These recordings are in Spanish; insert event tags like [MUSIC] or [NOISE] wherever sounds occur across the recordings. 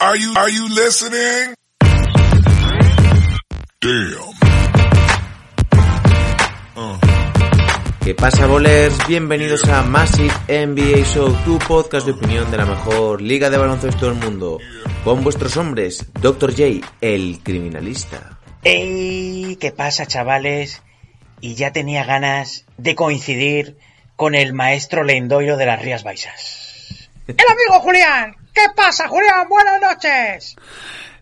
Are you, are you listening? Damn. ¿Qué pasa, bolers? Bienvenidos a Massive NBA Show, tu podcast de opinión de la mejor liga de baloncesto del mundo. Con vuestros hombres, Dr. J, el criminalista. ¡Ey! ¿Qué pasa, chavales? Y ya tenía ganas de coincidir con el maestro Lendoiro de las Rías Baixas. ¡El amigo Julián! ¿Qué pasa, Julián? ¡Buenas noches!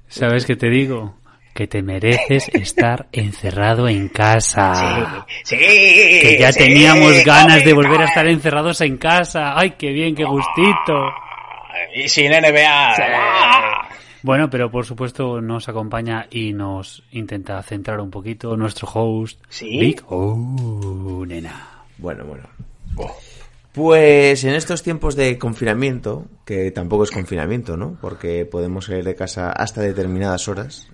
¿Sabes qué te digo? Que te mereces [LAUGHS] estar encerrado en casa. Sí, sí. Que ya sí, teníamos ganas de volver a estar encerrados en casa. ¡Ay, qué bien, qué gustito! Y sin NBA. ¡Ah! Bueno, pero por supuesto nos acompaña y nos intenta centrar un poquito nuestro host, ¿Sí? Vic. Oh, nena. Bueno, bueno. Pues en estos tiempos de confinamiento, que tampoco es confinamiento, ¿no? Porque podemos salir de casa hasta determinadas horas.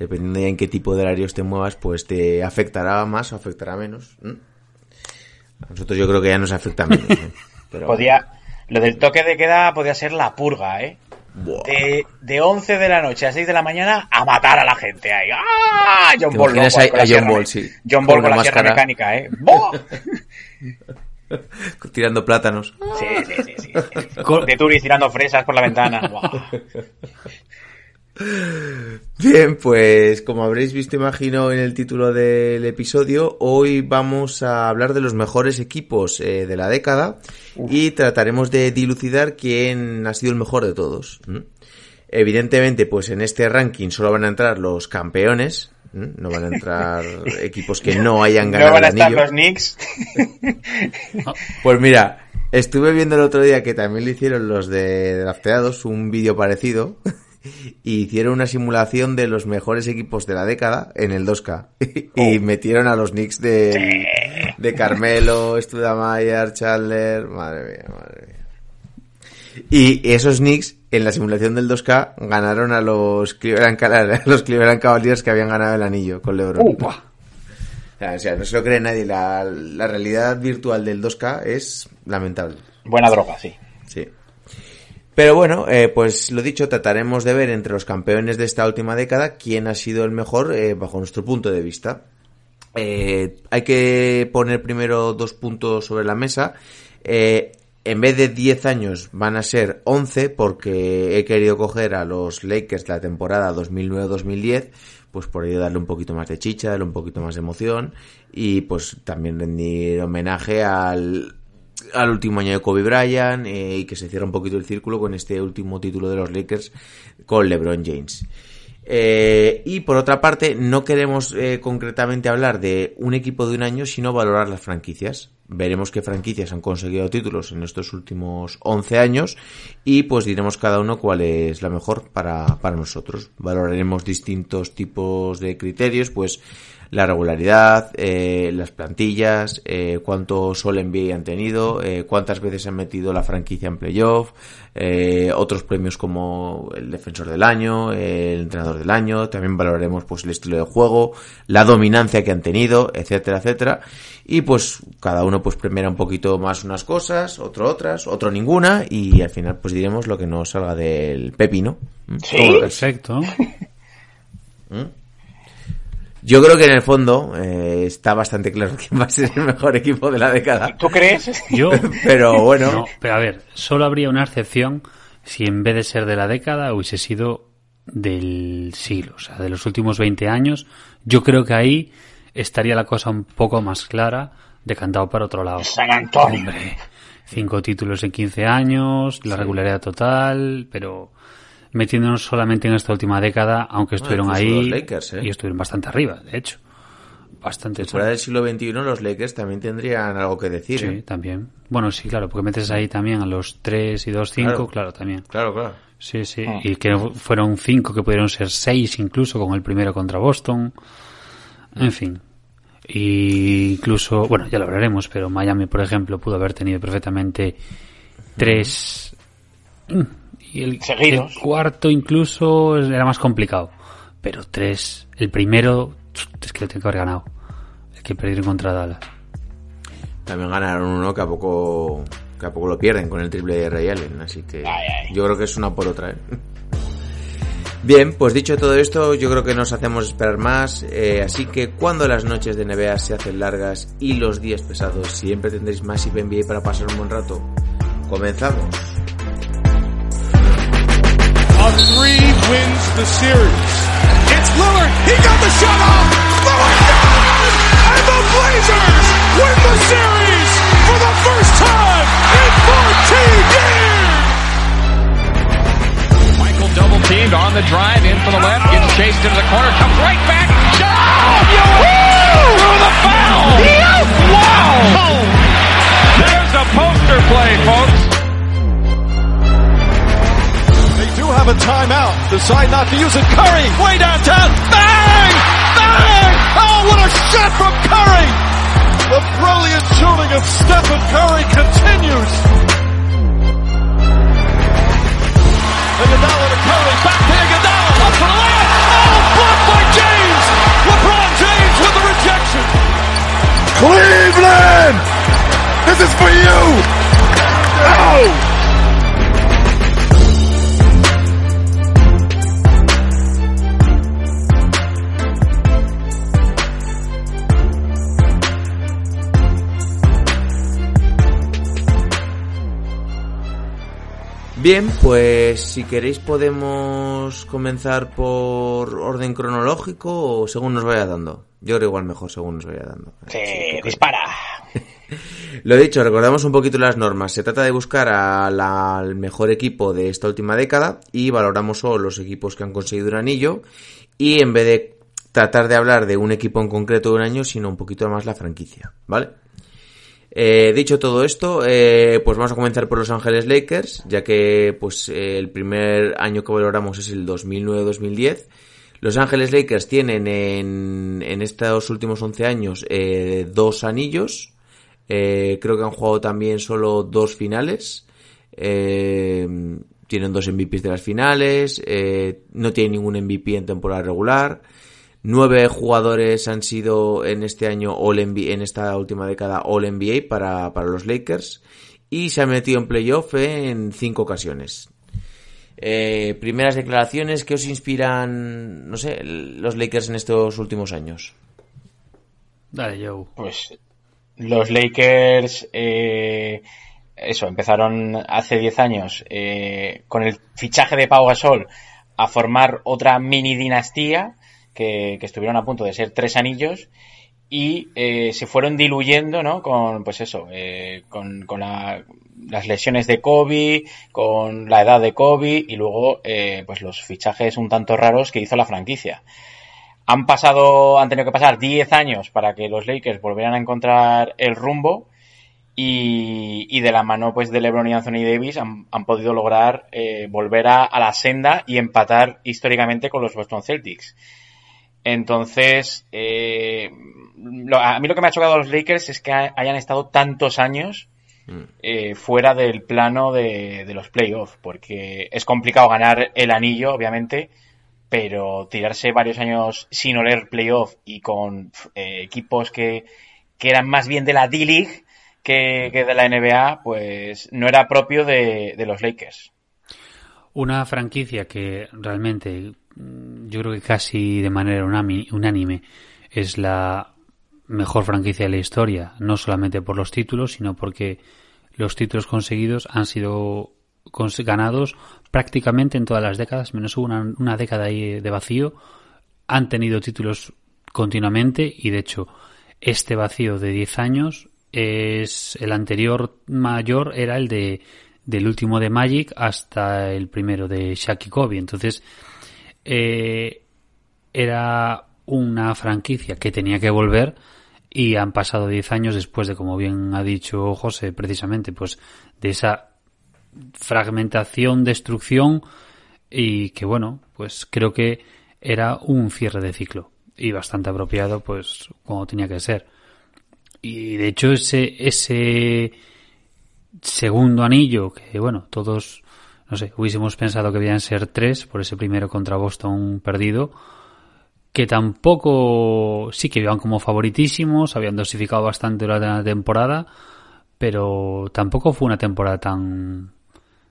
Dependiendo de en qué tipo de horarios te muevas, pues te afectará más o afectará menos. A nosotros yo creo que ya nos afecta menos. ¿eh? Pero, [LAUGHS] Podía, lo del toque de queda podía ser la purga, ¿eh? Buah. De, de 11 de la noche a 6 de la mañana a matar a la gente ahí. ¡Ah! John ¿Te Ball, a- a John Ball, sí, John Ball con, la máscara? mecánica, ¿eh? ¡Buah! [LAUGHS] [LAUGHS] Tirando plátanos. Sí, sí, sí, sí. De Turis tirando fresas por la ventana. [LAUGHS] Bien, pues como habréis visto, imagino, en el título del episodio, hoy vamos a hablar de los mejores equipos eh, de la década y trataremos de dilucidar quién ha sido el mejor de todos. Evidentemente, pues en este ranking solo van a entrar los campeones. No van a [LAUGHS] entrar equipos que no hayan ganado No van a el estar anillo. los Knicks. [LAUGHS] Pues mira, estuve viendo el otro día que también le hicieron los de drafteados un vídeo parecido [LAUGHS] y hicieron una simulación de los mejores equipos de la década en el 2K y metieron a los Knicks de, de Carmelo, Studamayer, Chandler, madre mía, madre mía. Y esos Knicks en la simulación del 2K ganaron a los Cleveland, [LAUGHS] a los Cleveland Cavaliers que habían ganado el anillo con LeBron. Sea, o sea, no se lo cree nadie. La, la realidad virtual del 2K es lamentable. Buena droga, sí. Sí. Pero bueno, eh, pues lo dicho, trataremos de ver entre los campeones de esta última década quién ha sido el mejor eh, bajo nuestro punto de vista. Eh, hay que poner primero dos puntos sobre la mesa. Eh, en vez de 10 años van a ser 11 porque he querido coger a los Lakers la temporada 2009-2010 pues por ello darle un poquito más de chicha, darle un poquito más de emoción y pues también rendir homenaje al, al último año de Kobe Bryant eh, y que se cierra un poquito el círculo con este último título de los Lakers con LeBron James. Eh, y por otra parte, no queremos eh, concretamente hablar de un equipo de un año, sino valorar las franquicias. Veremos qué franquicias han conseguido títulos en estos últimos 11 años y pues diremos cada uno cuál es la mejor para, para nosotros. Valoraremos distintos tipos de criterios, pues la regularidad, eh, las plantillas, eh, cuánto Sol NBA han tenido, eh, cuántas veces han metido la franquicia en playoff, eh, otros premios como el defensor del año, el entrenador del año, también valoraremos pues el estilo de juego, la dominancia que han tenido, etcétera, etcétera. Y pues cada uno pues premiará un poquito más unas cosas, otro otras, otro ninguna y al final pues diremos lo que nos salga del pepino. ¿Mm? ¿Sí? ¿Cómo lo ves? Yo creo que en el fondo eh, está bastante claro [LAUGHS] quién va a ser el mejor equipo de la década. ¿Tú crees? Yo, [LAUGHS] Pero bueno, no, pero a ver, solo habría una excepción si en vez de ser de la década hubiese sido del siglo, o sea, de los últimos 20 años. Yo creo que ahí estaría la cosa un poco más clara, decantado para otro lado. San Antonio. Hombre, cinco títulos en 15 años, la regularidad total, pero metiéndonos solamente en esta última década, aunque estuvieron incluso ahí Lakers, ¿eh? y estuvieron bastante arriba, de hecho. Bastante. fuera del siglo XXI los Lakers también tendrían algo que decir. Sí, ¿eh? también. Bueno, sí, claro, porque metes ahí también a los 3 y 2, 5, Claro. claro, también. Claro, claro. Sí, sí. Ah. Y que fueron cinco, que pudieron ser seis incluso, con el primero contra Boston. En fin. Y incluso, bueno, ya lo hablaremos, pero Miami, por ejemplo, pudo haber tenido perfectamente tres. Y el, cuarto incluso era más complicado. Pero tres. El primero, es que lo tengo que haber ganado. El que perdieron contra Dallas. También ganaron uno que a poco que a poco lo pierden con el triple de Ray Allen, así que Ay, ay. yo creo que es una por otra. ¿eh? Bien, pues dicho todo esto, yo creo que nos hacemos esperar más, eh, así que cuando las noches de NBA se hacen largas y los días pesados, siempre tendréis más NBA para pasar un buen rato. Comenzamos. Three wins the series. It's Lillard. He got the shot off. Lillard down! And the Blazers win the series for the first time in 14 years. Michael double teamed on the drive in for the left, gets chased into the corner, comes right back. Shot! Through the foul! Wow! There's a poster play, folks. Have a timeout. Decide not to use it. Curry, way downtown. Bang! Bang! Oh, what a shot from Curry! The brilliant shooting of Stephen Curry continues. Iguodala to Curry, back to Iguodala, up for the layup. Oh, blocked by James. LeBron James with the rejection. Cleveland! This is for you! Oh! Bien, pues si queréis podemos comenzar por orden cronológico o según nos vaya dando. Yo creo igual mejor según nos vaya dando. Sí, dispara. [LAUGHS] Lo dicho, recordamos un poquito las normas. Se trata de buscar a la- al mejor equipo de esta última década y valoramos solo los equipos que han conseguido un anillo y en vez de tratar de hablar de un equipo en concreto de un año, sino un poquito más la franquicia, ¿vale? Eh, dicho todo esto, eh, pues vamos a comenzar por Los Ángeles Lakers, ya que pues eh, el primer año que valoramos es el 2009-2010. Los Ángeles Lakers tienen en, en estos últimos 11 años eh, dos anillos. Creo que han jugado también solo dos finales. Tienen dos MVPs de las finales. no tienen ningún MVP en temporada regular. Nueve jugadores han sido en este año All NBA, en esta última década All NBA para, para los Lakers. Y se han metido en playoff en cinco ocasiones. Eh, primeras declaraciones que os inspiran, no sé, los Lakers en estos últimos años. Dale, Joe. Pues los Lakers, eh, eso, empezaron hace 10 años eh, con el fichaje de Pau Gasol a formar otra mini dinastía que, que estuvieron a punto de ser tres anillos y eh, se fueron diluyendo, ¿no? Con, pues eso, eh, con, con la- las lesiones de Kobe, con la edad de Kobe y luego, eh, pues los fichajes un tanto raros que hizo la franquicia. Han pasado, han tenido que pasar 10 años para que los Lakers volvieran a encontrar el rumbo y, y de la mano pues de LeBron y Anthony Davis han, han podido lograr eh, volver a, a la senda y empatar históricamente con los Boston Celtics. Entonces, eh, lo- a mí lo que me ha chocado a los Lakers es que ha- hayan estado tantos años eh, fuera del plano de, de los playoffs, porque es complicado ganar el anillo, obviamente, pero tirarse varios años sin oler playoff y con eh, equipos que, que eran más bien de la D-League que, que de la NBA, pues no era propio de, de los Lakers. Una franquicia que realmente mm, yo creo que casi de manera unánime es la mejor franquicia de la historia, no solamente por los títulos, sino porque los títulos conseguidos han sido ganados prácticamente en todas las décadas, menos una, una década ahí de vacío, han tenido títulos continuamente y de hecho este vacío de 10 años es el anterior mayor era el de del último de Magic hasta el primero de Shaq y Kobe. Entonces, eh, era una franquicia que tenía que volver y han pasado 10 años después de, como bien ha dicho José, precisamente, pues de esa fragmentación, destrucción y que bueno, pues creo que era un cierre de ciclo y bastante apropiado pues como tenía que ser. Y de hecho ese ese segundo anillo que bueno, todos no sé, hubiésemos pensado que debían ser tres por ese primero contra Boston perdido, que tampoco sí que iban como favoritísimos, habían dosificado bastante la temporada, pero tampoco fue una temporada tan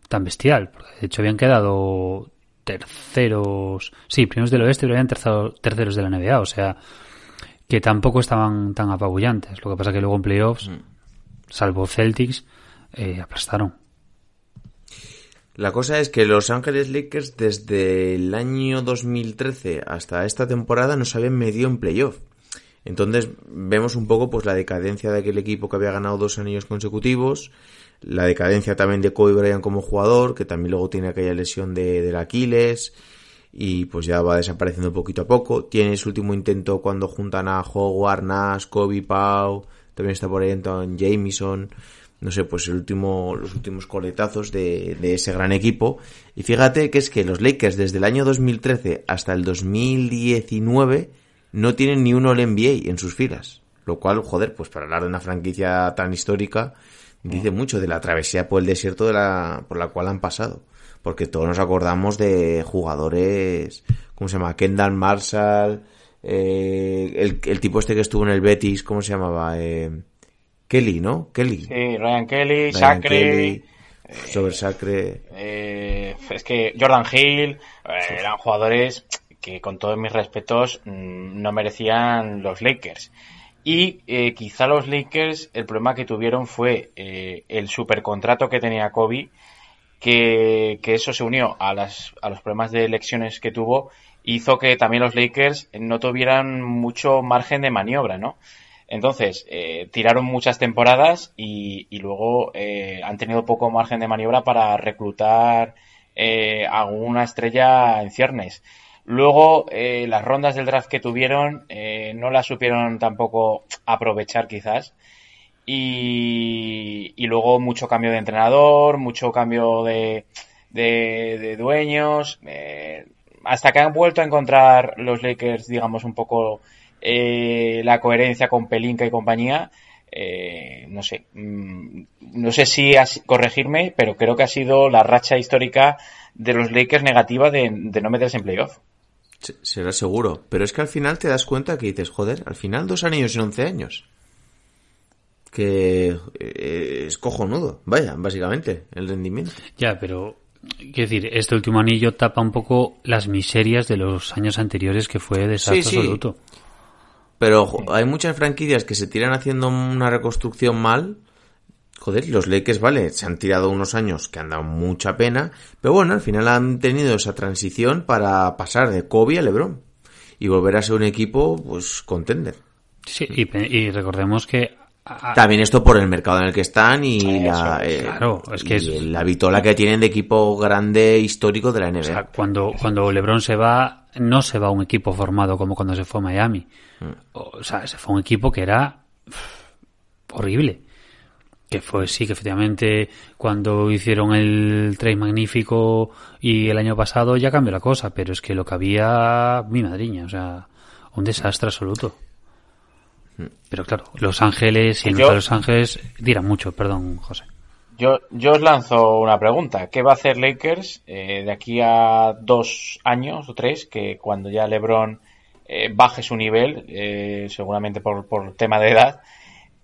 tan bestial. De hecho, habían quedado terceros, sí, primeros del oeste, pero habían terceros de la NBA, o sea, que tampoco estaban tan apabullantes. Lo que pasa que luego en playoffs, salvo Celtics, eh, aplastaron. La cosa es que Los Ángeles Lakers desde el año 2013 hasta esta temporada no se habían medido en playoff. Entonces vemos un poco pues la decadencia de aquel equipo que había ganado dos anillos consecutivos, la decadencia también de Kobe Bryant como jugador, que también luego tiene aquella lesión de, del Aquiles y pues ya va desapareciendo poquito a poco. Tiene su último intento cuando juntan a Howard, Nash, Kobe, Pau, también está por ahí Anton Jameson, no sé, pues el último, los últimos coletazos de, de ese gran equipo. Y fíjate que es que los Lakers desde el año 2013 hasta el 2019 no tienen ni un All NBA en sus filas. Lo cual, joder, pues para hablar de una franquicia tan histórica, dice mucho de la travesía por el desierto de la, por la cual han pasado. Porque todos nos acordamos de jugadores, ¿cómo se llama? Kendall Marshall, eh, el, el, tipo este que estuvo en el Betis, ¿cómo se llamaba? Eh, Kelly, ¿no? Kelly. Sí, Ryan Kelly, Sacre. Kelly, sobre Sacre. Eh, es que Jordan Hill, eh, eran jugadores que con todos mis respetos mmm, no merecían los Lakers. Y eh, quizá los Lakers, el problema que tuvieron fue eh, el supercontrato que tenía Kobe, que, que eso se unió a, las, a los problemas de elecciones que tuvo, hizo que también los Lakers no tuvieran mucho margen de maniobra, ¿no? Entonces, eh, tiraron muchas temporadas y, y luego eh, han tenido poco margen de maniobra para reclutar eh, alguna estrella en ciernes. Luego, eh, las rondas del draft que tuvieron eh, no las supieron tampoco aprovechar quizás. Y, y, luego mucho cambio de entrenador, mucho cambio de, de, de dueños. Eh, hasta que han vuelto a encontrar los Lakers, digamos, un poco eh, la coherencia con Pelinka y compañía. Eh, no sé, mmm, no sé si has, corregirme, pero creo que ha sido la racha histórica de los Lakers negativa de, de no meterse en playoff. Será seguro. Pero es que al final te das cuenta que dices, joder, al final dos anillos en once años. Que eh, es cojonudo, vaya, básicamente, el rendimiento. Ya, pero, quiero decir, este último anillo tapa un poco las miserias de los años anteriores que fue desastre Sí, sí. absoluto. Pero hay muchas franquicias que se tiran haciendo una reconstrucción mal. Joder, los Lakers, vale, se han tirado unos años que han dado mucha pena, pero bueno, al final han tenido esa transición para pasar de Kobe a LeBron y volver a ser un equipo, pues, contender. Sí, y, y recordemos que También esto por el mercado en el que están y la, eh, claro, es que y es- la vitola que tienen de equipo grande histórico de la NBA. o sea, cuando, cuando LeBron se va, no se va un equipo formado como cuando se fue a Miami. O, o sea, se fue un equipo que era horrible. Que fue, sí, que efectivamente cuando hicieron el trade magnífico y el año pasado ya cambió la cosa, pero es que lo que había, mi madriña, o sea, un desastre absoluto. Pero claro, Los Ángeles y el Yo- de Los Ángeles dirán mucho, perdón, José. Yo, yo os lanzo una pregunta. ¿Qué va a hacer Lakers eh, de aquí a dos años o tres? Que cuando ya LeBron eh, baje su nivel, eh, seguramente por, por tema de edad,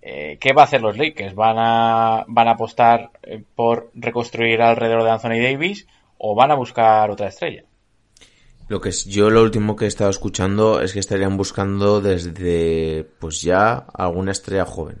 eh, ¿qué va a hacer los Lakers? ¿Van a, van a apostar por reconstruir alrededor de Anthony Davis o van a buscar otra estrella? Lo que es, yo lo último que he estado escuchando es que estarían buscando desde, pues ya, alguna estrella joven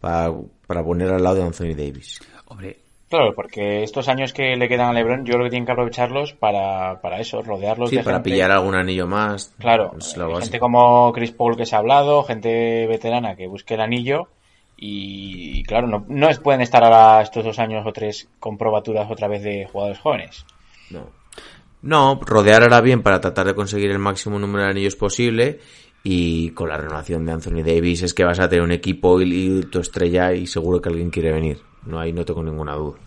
para, para poner al lado de Anthony Davis. Hombre, Claro, porque estos años que le quedan a LeBron, yo creo que tienen que aprovecharlos para, para eso, rodearlos Sí, de para gente- pillar algún anillo más. Claro, básico. gente como Chris Paul que se ha hablado, gente veterana que busque el anillo y, y claro, no, no es- pueden estar ahora estos dos años o tres con probaturas otra vez de jugadores jóvenes. No. No, rodear ahora bien para tratar de conseguir el máximo número de anillos posible y con la renovación de Anthony Davis es que vas a tener un equipo y, tu estrella y seguro que alguien quiere venir. No hay, no tengo ninguna duda.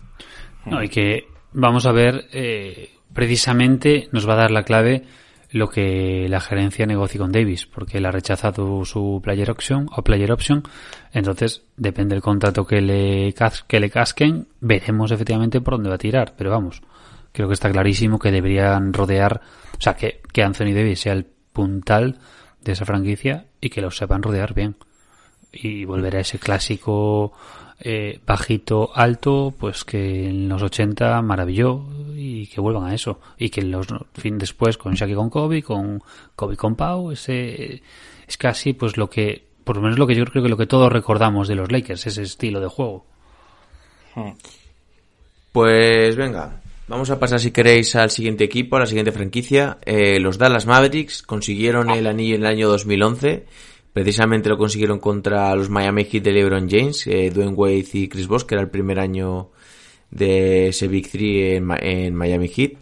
No, y que vamos a ver eh, precisamente nos va a dar la clave lo que la gerencia negocie con Davis, porque él ha rechazado su player option o player option, entonces depende del contrato que le, que le casquen, veremos efectivamente por dónde va a tirar, pero vamos, creo que está clarísimo que deberían rodear, o sea, que, que Anthony Davis sea el puntal de esa franquicia y que lo sepan rodear bien. Y volver a ese clásico eh, bajito, alto, pues que en los 80 maravilló y que vuelvan a eso. Y que en los fin después con Shaki con Kobe, con Kobe con Pau, ese es casi pues lo que, por lo menos lo que yo creo que lo que todos recordamos de los Lakers, ese estilo de juego. Pues venga, vamos a pasar si queréis al siguiente equipo, a la siguiente franquicia. Eh, los Dallas Mavericks consiguieron el anillo en el año 2011 Precisamente lo consiguieron contra los Miami Heat de LeBron James, eh, Dwayne Wade y Chris Bosh, que era el primer año de ese Big Three en, Miami Heat.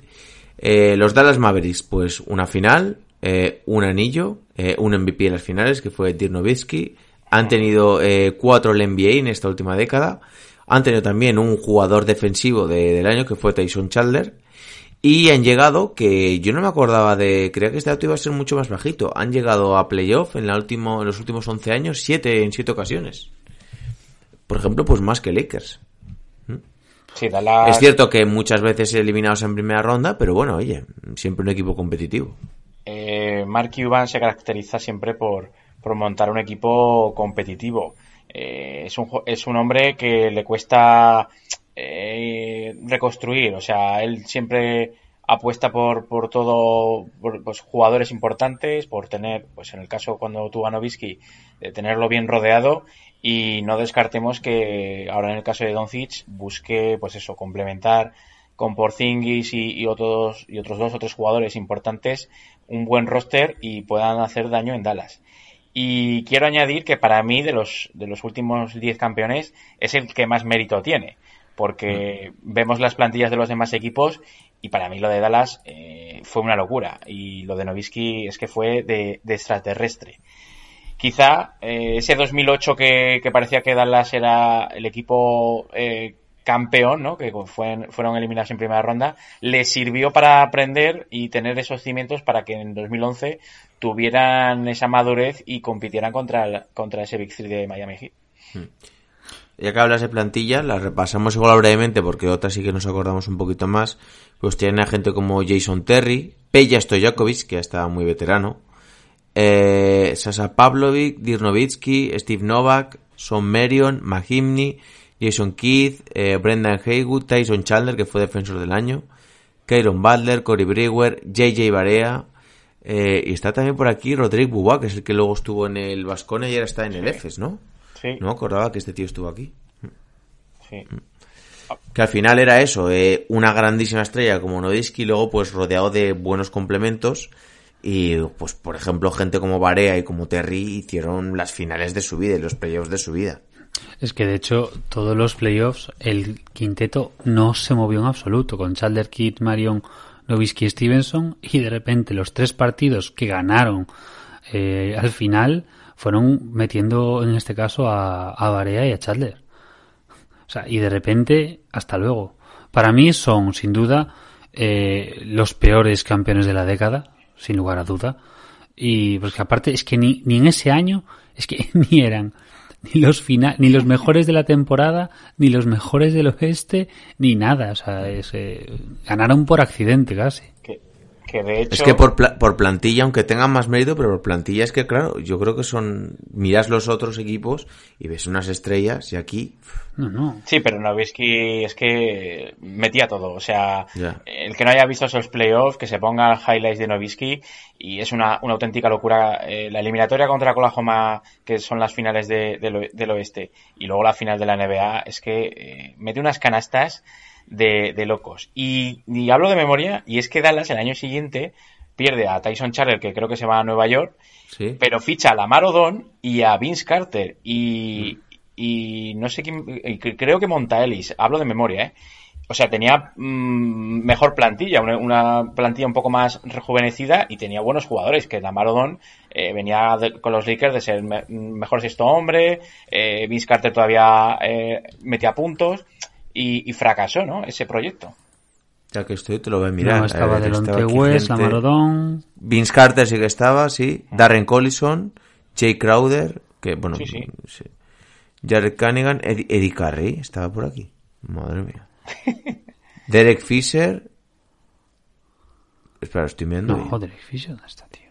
Eh, los Dallas Mavericks, pues una final, eh, un anillo, un MVP en las finales, que fue Dirk Nowitzki. Han tenido cuatro el NBA en esta última década. Han tenido también un jugador defensivo del año, que fue Tyson Chandler. Y han llegado, que yo no me acordaba de, creía que este dato iba a ser mucho más bajito. Han llegado a playoff en, la último, en los últimos 11 años, siete, en siete ocasiones. Por ejemplo, pues más que Lakers. ¿Mm? Es cierto que muchas veces eliminados en primera ronda, pero bueno, oye, siempre un equipo competitivo. Eh, Mark Cuban se caracteriza siempre por, por montar un equipo competitivo. Eh, es, un, es un hombre que le cuesta eh, reconstruir. O sea, él siempre apuesta por, por todo, por pues, jugadores importantes, por tener, pues en el caso cuando tuvo a Novisky, de tenerlo bien rodeado y no descartemos que ahora en el caso de Doncic busque, pues eso, complementar con Porzingis y, y, otros y otros dos o tres jugadores importantes un buen roster y puedan hacer daño en Dallas. Y quiero añadir que para mí de los de los últimos 10 campeones es el que más mérito tiene porque vemos las plantillas de los demás equipos y para mí lo de Dallas eh, fue una locura y lo de Novisky es que fue de, extraterrestre. Quizá eh, ese 2008 que, parecía que Dallas era el equipo eh, campeón, ¿no? que fueron eliminados en primera ronda, le sirvió para aprender y tener esos cimientos para que en 2011 tuvieran esa madurez y compitieran contra, contra ese Big Three de Miami Heat. Hmm. Ya que hablas de plantillas, las repasamos igual brevemente porque otras sí que nos acordamos un poquito más. Pues tienen a gente como Jason Terry, Peja Stojakovic, que ya estaba muy veterano, eh, Sasa Pavlovic, Dirnovitsky, Steve Novak, Son Marion, Mahimni, Jason Keith, eh, Brendan Haywood, Tyson Chandler, que fue defensor del año, Kyron Butler, Cory Brewer, JJ Barea, eh, y está también por aquí Rodrigo Bubá, que es el que luego estuvo en el Vascone y ahora está en el EFES, ¿no? No me acordaba que este tío estuvo aquí. Sí. Que al final era eso, eh, una grandísima estrella como Nodisky, luego pues rodeado de buenos complementos. Y pues por ejemplo gente como Barea y como Terry hicieron las finales de su vida y los playoffs de su vida. Es que de hecho todos los playoffs el quinteto no se movió en absoluto con Chandler Kidd, Marion, Novisky y Stevenson y de repente los tres partidos que ganaron eh, al final fueron metiendo en este caso a, a Barea y a Chandler. O sea, y de repente, hasta luego. Para mí son, sin duda, eh, los peores campeones de la década, sin lugar a duda. Y porque aparte es que ni, ni en ese año, es que [LAUGHS] ni eran [LAUGHS] ni los final, ni los mejores de la temporada, ni los mejores del oeste, ni nada. O sea, es, eh, ganaron por accidente casi. Es que por, por plantilla, aunque tengan más mérito, pero por plantilla es que, claro, yo creo que son... Miras los otros equipos y ves unas estrellas y aquí... No, no. Sí, pero Novisky es que metía todo. O sea, el que no haya visto esos playoffs, que se ponga highlights de Novisky y es una, una auténtica locura. Eh, la eliminatoria contra Oklahoma, que son las finales de, del oeste, y luego la final de la NBA, es que eh, mete unas canastas de, locos. Y, hablo de memoria, y es que Dallas el año siguiente pierde a Tyson Chandler, que creo que se va a Nueva York, pero ficha a Lamar Odom y a Vince Carter y, y no sé quién, creo que Monta Ellis, hablo de memoria, ¿eh? O sea, tenía mm, mejor plantilla, una, plantilla un poco más rejuvenecida y tenía buenos jugadores, que Lamar Odom eh, venía con los Lakers de ser mejor sexto hombre, eh, Vince Carter todavía eh, metía puntos y, fracasó, ¿no? Ese proyecto. Ya que estoy, te lo voy a mirar. no, estaba Delonte West, Lamarodón. Vince Carter sí que estaba, sí. Darren Collison, Jay Crowder, que bueno, Sí, sí. sí. Jared Cunningham, Eddie, Eddie Carey estaba por aquí. Madre mía. [LAUGHS] Derek Fisher. Espera, estoy viendo. No, joder, Fisher, ¿dónde está, tío?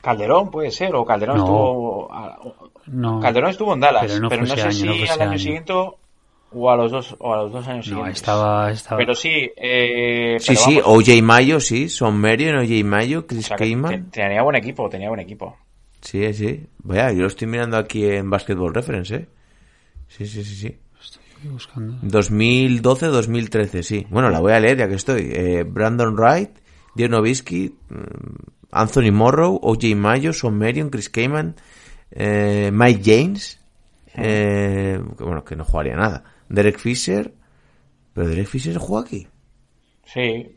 Calderón puede ser, o Calderón No. estuvo. a- o- No. Calderón estuvo en Dallas, Pero pero no sé año, si al año año. siguiente o a los dos, o a los dos años No, siguientes. estaba, estaba. Pero sí, eh, Sí, pero sí, OJ Mayo, sí. Son Marion, OJ Mayo, o Chris sea que te- Kaman. tenía buen equipo, tenía buen equipo. Sí, sí. Vaya, yo lo estoy mirando aquí en Basketball Reference, ¿eh? Sí, sí, sí, sí. Estoy buscando. 2012-2013, sí. Bueno, la voy a leer ya que estoy. Eh, Brandon Wright, Dion Nowitzki, mm, Anthony Morrow, O.J. Mayo, Son Marion, Chris Kaman, eh, Mike James, eh, que bueno, que no jugaría nada. Derek Fisher, pero Derek Fisher juega aquí. Sí, [LAUGHS]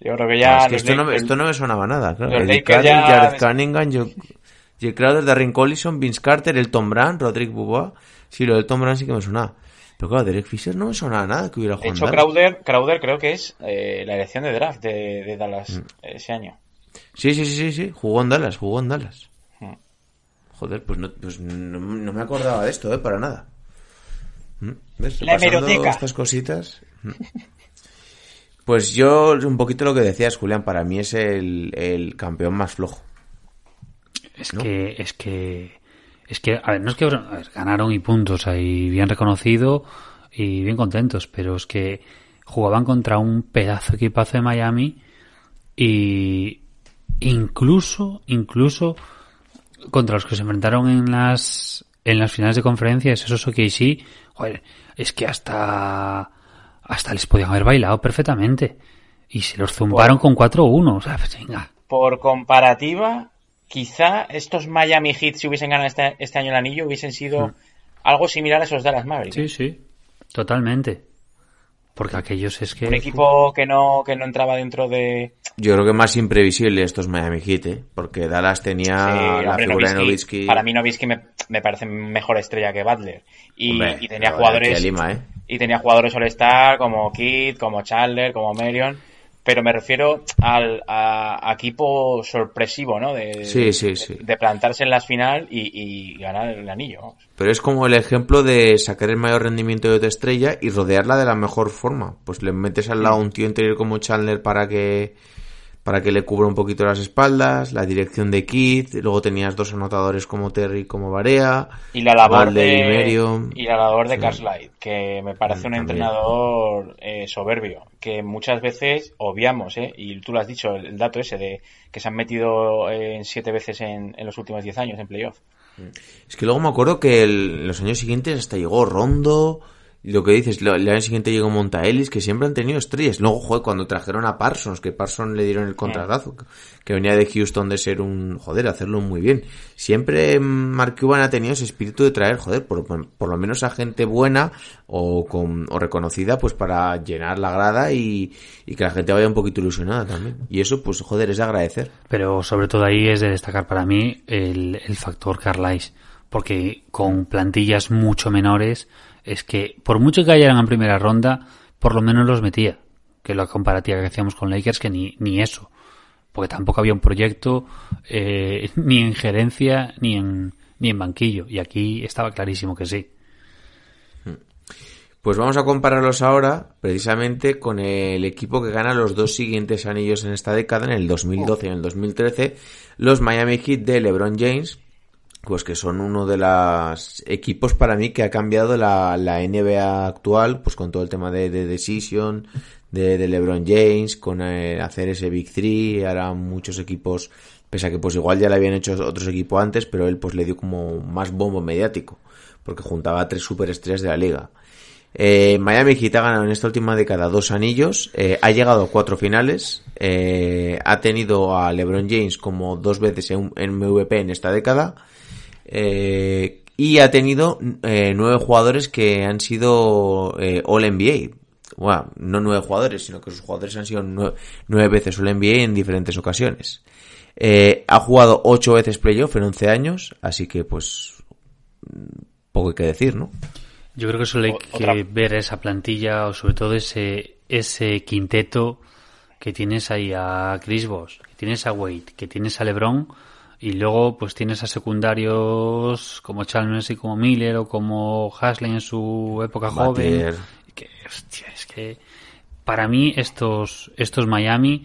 yo creo que No, ya. es que esto, no, me- Lakers- esto no me sonaba nada. Claro. los Eddie Lakers Carter, ya- Jared Cunningham, yo, Crowder, Darren Collison, Vince Carter, Elton Brand, Roderick Bobois. Sí, lo del Tom Brand sí que me sonaba. Pero claro, Derek Fisher no me sonaba nada que hubiera De jugado. hecho, Dallas. Crowder, Crowder creo que es eh, la elección de draft de, de Dallas Mm. ese año. Sí, sí, sí, sí, sí, jugó en Dallas, jugó en Dallas. Hmm. Joder, pues no, pues no, no me acordaba de esto, ¿eh? Para nada. ¿Ves? La hemeroteca. estas cositas. Pues yo, un poquito lo que decías, Julián, para mí es el, el campeón más flojo. Es que, es que, es que, a ver, no es que a ver, ganaron y puntos ahí, bien reconocido y bien contentos, pero es que jugaban contra un pedazo de equipazo de Miami y incluso, incluso contra los que se enfrentaron en las, en las finales de conferencias, esos OKC, joder, es que hasta, hasta les podían haber bailado perfectamente. Y se los zumbaron con 4-1, o sea, pues venga. Por comparativa, quizá estos Miami Heat, si hubiesen ganado este, este año el anillo, hubiesen sido algo similar a esos Dallas Mavericks. Sí, sí, totalmente. Porque aquellos es que... Un equipo que no, que no entraba dentro de. Yo creo que más imprevisible estos Miami Heat, ¿eh? Porque Dallas tenía Sí, la hombre, figura de. Nowitzki. Para mí Nowitzki me, me parece mejor estrella que Butler. Y, Hombre, y tenía jugadores. Lima, ¿eh? Y tenía jugadores All-Star como Kidd, como Chandler, como Marion. Pero me refiero al a, a equipo sorpresivo, ¿no? De, Sí, sí, sí. de plantarse en las final y, y ganar el anillo. Pero es como el ejemplo de sacar el mayor rendimiento de tu estrella y rodearla de la mejor forma. Pues le metes al lado un tío interior como Chandler para que para que le cubra un poquito las espaldas, la dirección de Keith, luego tenías dos anotadores como Terry y como Barea, Y la labor de, y la labor de Sí. Carlisle, que me parece un entrenador eh, soberbio, que muchas veces obviamos, ¿eh? y tú lo has dicho, el, el dato ese de que se han metido eh, en siete veces en, en los últimos diez años en playoff. Es que luego me acuerdo que el- en los años siguientes hasta llegó Rondo, lo que dices, el año siguiente llegó Montaelis, que siempre han tenido estrellas. Luego, joder, cuando trajeron a Parsons, que Parsons le dieron el contratazo, que- venía de Houston de ser un, joder, hacerlo muy bien. Siempre Mark Cuban ha tenido ese espíritu de traer, joder, por, por lo menos a gente buena o, con, o reconocida, pues para llenar la grada y, y que la gente vaya un poquito ilusionada también. Y eso, pues, joder, es de agradecer. Pero sobre todo ahí es de destacar para mí el, el factor Carlisle. Porque con plantillas mucho menores, es que por mucho que cayeran en primera ronda, por lo menos los metía. Que la comparativa que hacíamos con Lakers, que ni, ni eso. Porque tampoco había un proyecto, eh, [LAUGHS] ni en gerencia, ni en, ni en banquillo. Y aquí estaba clarísimo que sí. Pues vamos a compararlos ahora precisamente con el equipo que gana los dos siguientes anillos en esta década, en el 2012 y en el 2013, los Miami Heat de LeBron James, pues que son uno de los equipos para mí que ha cambiado la, la NBA actual, pues con todo el tema de, de Decision, de, de LeBron James, con eh, hacer ese Big Three, ahora muchos equipos, pese a que pues igual ya le habían hecho otros equipos antes, pero él pues le dio como más bombo mediático, porque juntaba a tres superestrellas de la liga. Eh, Miami Heat ha ganado en esta última década dos anillos, eh, ha llegado a cuatro finales, eh, ha tenido a LeBron James como dos veces en, en MVP en esta década, eh, y ha tenido eh, nueve jugadores que han sido eh, All NBA. Bueno, no nueve jugadores, sino que sus jugadores han sido nueve, nueve veces All NBA en diferentes ocasiones. Eh, ha jugado ocho veces playoff en 11 años, así que pues poco hay que decir, ¿no? Yo creo que solo hay que otra- ver esa plantilla o sobre todo ese, ese quinteto que tienes ahí a Chris Bosh, que tienes a Wade, que tienes a LeBron y luego pues tienes a secundarios como Chalmers y como Miller o como Hasley en su época joven. Que, hostia, es que para mí estos estos Miami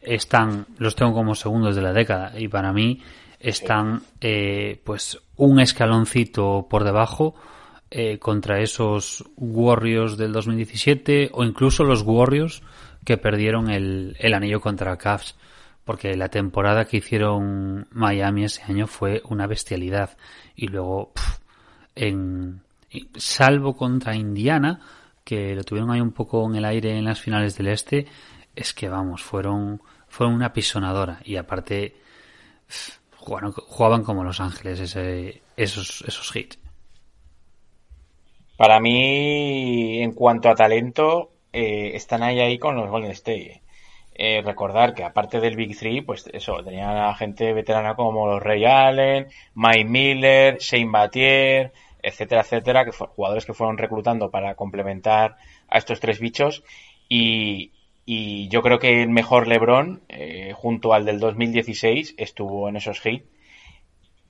están los tengo como segundos de la década y para mí están eh, pues un escaloncito por debajo eh, contra esos Warriors del 2017 o incluso los Warriors que perdieron el, el anillo contra Cavs porque la temporada que hicieron Miami ese año fue una bestialidad. Y luego en salvo contra Indiana que lo tuvieron ahí un poco en el aire en las finales del este es que vamos fueron fueron una pisonadora. Y aparte jugaron- jugaban como Los Ángeles esos esos hits. Para mí, en cuanto a talento, eh, están ahí ahí con los Golden State. Eh, recordar que aparte del Big Three, pues eso, tenían a gente veterana como los Ray Allen, Mike Miller, Shane Battier, etcétera, etcétera, que fue- jugadores que fueron reclutando para complementar a estos tres bichos. Y, y yo creo que el mejor LeBron, eh, junto al del 2016, estuvo en esos hits.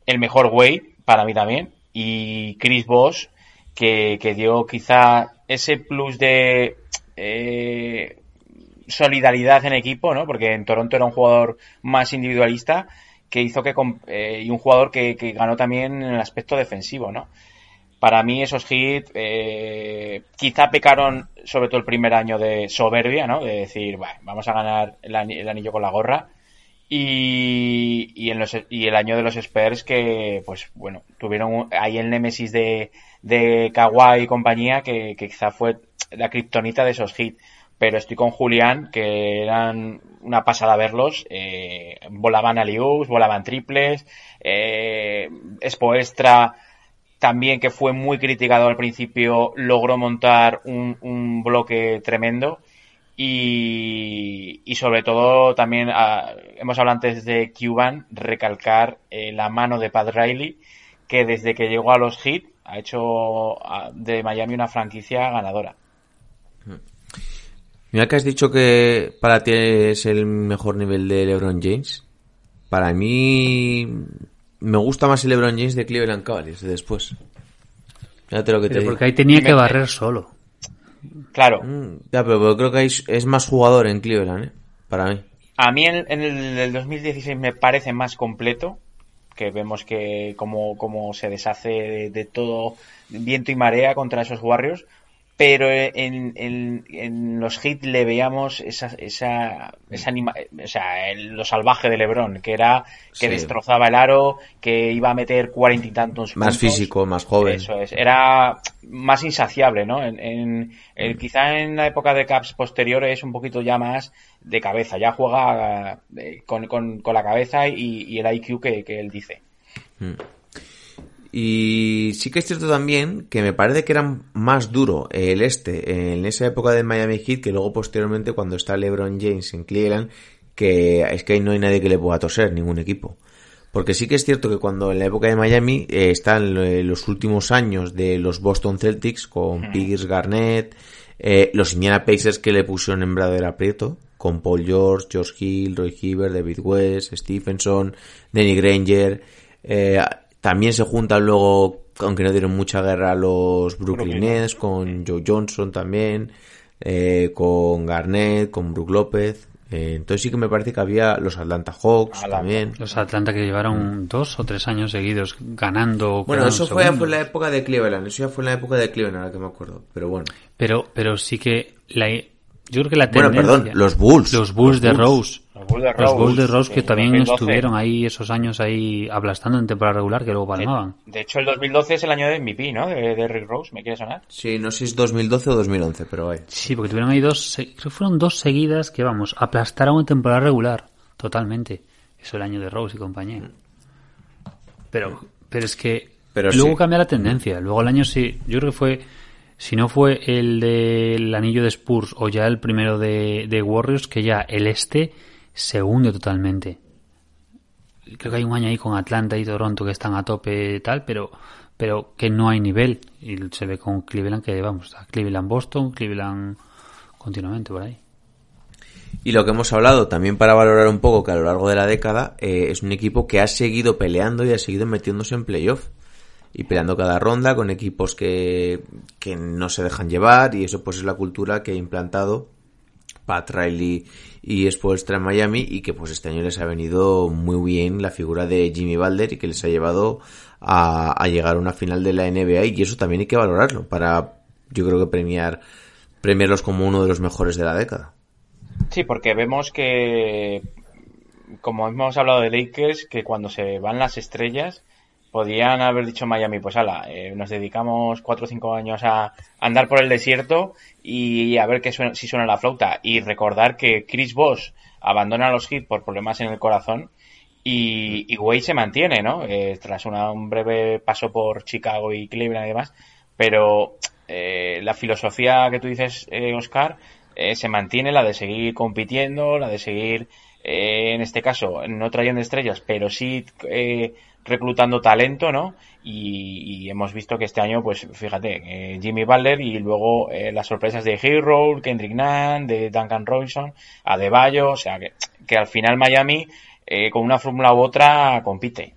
El mejor Wade, para mí también. Y Chris Bosh, que, que dio quizá ese plus de eh, solidaridad en equipo, ¿no? Porque en Toronto era un jugador más individualista que hizo que eh, y un jugador que, ganó también en el aspecto defensivo, ¿no? Para mí esos hits eh, quizá pecaron sobre todo el primer año de soberbia, ¿no? De decir, "Bah, vamos a ganar el, ani- el anillo con la gorra. Y, y, en los, y el año de los Spurs que, pues bueno, tuvieron ahí el némesis de, de Kawhi y compañía que, que quizá fue la kriptonita de esos hits. Pero estoy con Julián, que eran una pasada verlos. eh, volaban a volaban triples. Eh, Spoelstra también, que fue muy criticado al principio, logró montar un, un bloque tremendo. Y, y sobre todo también ah, hemos hablado antes de Cuban, recalcar eh, la mano de Pat Riley, que desde que llegó a los Heat ha hecho ah, de Miami una franquicia ganadora. Mira que has dicho que para ti es el mejor nivel de LeBron James. Para mí me gusta más el LeBron James de Cleveland Cavaliers de después. Fíjate lo que te Pero digo. porque ahí tenía que barrer solo Claro, Mm, Ya, pero, pero creo que es más jugador en Cleveland, ¿eh? Para mí. a mí en, en el del 2016 me parece más completo, que vemos que como, como se deshace de, de todo viento y marea contra esos Warriors, pero en, en, en los hits le veíamos esa, esa, esa anima- o sea, el- lo salvaje de LeBron, que era que Sí. destrozaba el aro, que iba a meter cuarenta y tantos Más físico, más joven. Eso es, era más insaciable, ¿no? En, en- en- quizá en la época de Caps posterior es un poquito ya más de cabeza, ya juega eh, con, con- con la cabeza y, y el IQ que, que él dice. Y sí que es cierto también que me parece que era más duro el este en esa época de Miami Heat que luego posteriormente cuando está LeBron James en Cleveland, que es que ahí no hay nadie que le pueda toser, ningún equipo. Porque sí que es cierto que cuando en la época de Miami eh, están eh, los últimos años de los Boston Celtics con Pierce Garnett, eh, los Indiana Pacers que le pusieron en verdadero aprieto, con Paul George, George Hill, Roy Hibbert, David West, Stephenson, Danny Granger, eh, también se juntan luego, aunque no dieron mucha guerra, los Brooklyn Nets, con Joe Johnson también, eh, con Garnett, con Brook López. Eh, entonces sí que me parece que había los Atlanta Hawks Atlanta. también. los Atlanta que llevaron dos o tres años seguidos ganando Bueno, eso fue, fue la época de Cleveland, eso ya fue en la época de Cleveland, ahora que me acuerdo. Pero bueno. pero pero sí que la yo creo que la Bueno, tendencia perdón, los Bulls. los Bulls Los de Bulls. Rose Los Bulls de los Rose, Bulls de Rose que también 2012. estuvieron ahí esos años ahí aplastando en temporada regular que luego palmaban De hecho, el 2012 es el año de MVP, ¿no? De, de Rick Rose, ¿me quiere sonar? Sí, no sé si es 2012 o 2011, pero hay. Sí, porque tuvieron ahí dos, creo que fueron dos seguidas que, vamos, aplastaron en temporada regular, totalmente. Eso el año de Rose y compañía. Pero, pero es que Pero luego sí. cambia la tendencia. Luego el año sí, yo creo que fue, si no fue el del anillo de Spurs o ya el primero de, de Warriors, que ya el este se hunde totalmente. Creo que hay un año ahí con Atlanta y Toronto que están a tope tal, pero pero que no hay nivel. Y se ve con Cleveland que, vamos, a Cleveland Boston, Cleveland continuamente por ahí. Y lo que hemos hablado también para valorar un poco que a lo largo de la década eh, es un equipo que ha seguido peleando y ha seguido metiéndose en playoff y peleando cada ronda con equipos que, que no se dejan llevar y eso pues es la cultura que ha implantado Pat Riley y Spoelstra en Miami y que pues este año les ha venido muy bien la figura de Jimmy Balder y que les ha llevado a, a llegar a una final de la NBA y eso también hay que valorarlo para yo creo que premiar premiarlos como uno de los mejores de la década. Sí, porque vemos que, como hemos hablado de Lakers, que cuando se van las estrellas, podían haber dicho Miami, pues ala, eh, nos dedicamos cuatro o cinco años a andar por el desierto y a ver qué suena, si suena la flauta. Y recordar que Chris Bosh abandona los hits por problemas en el corazón y, y Wade se mantiene, ¿no? Eh, tras un breve paso por Chicago y Cleveland y demás. Pero eh, la filosofía que tú dices, eh, Oscar, eh, se mantiene la de seguir compitiendo, la de seguir, eh, en este caso, no trayendo estrellas, pero sí eh, reclutando talento, ¿no? Y, y, hemos visto que este año, pues fíjate, eh, Jimmy Butler y luego eh, las sorpresas de Hero, Kendrick Nunn, de Duncan Robinson, Adebayo, o sea que, que al final Miami, eh, con una fórmula u otra, compite.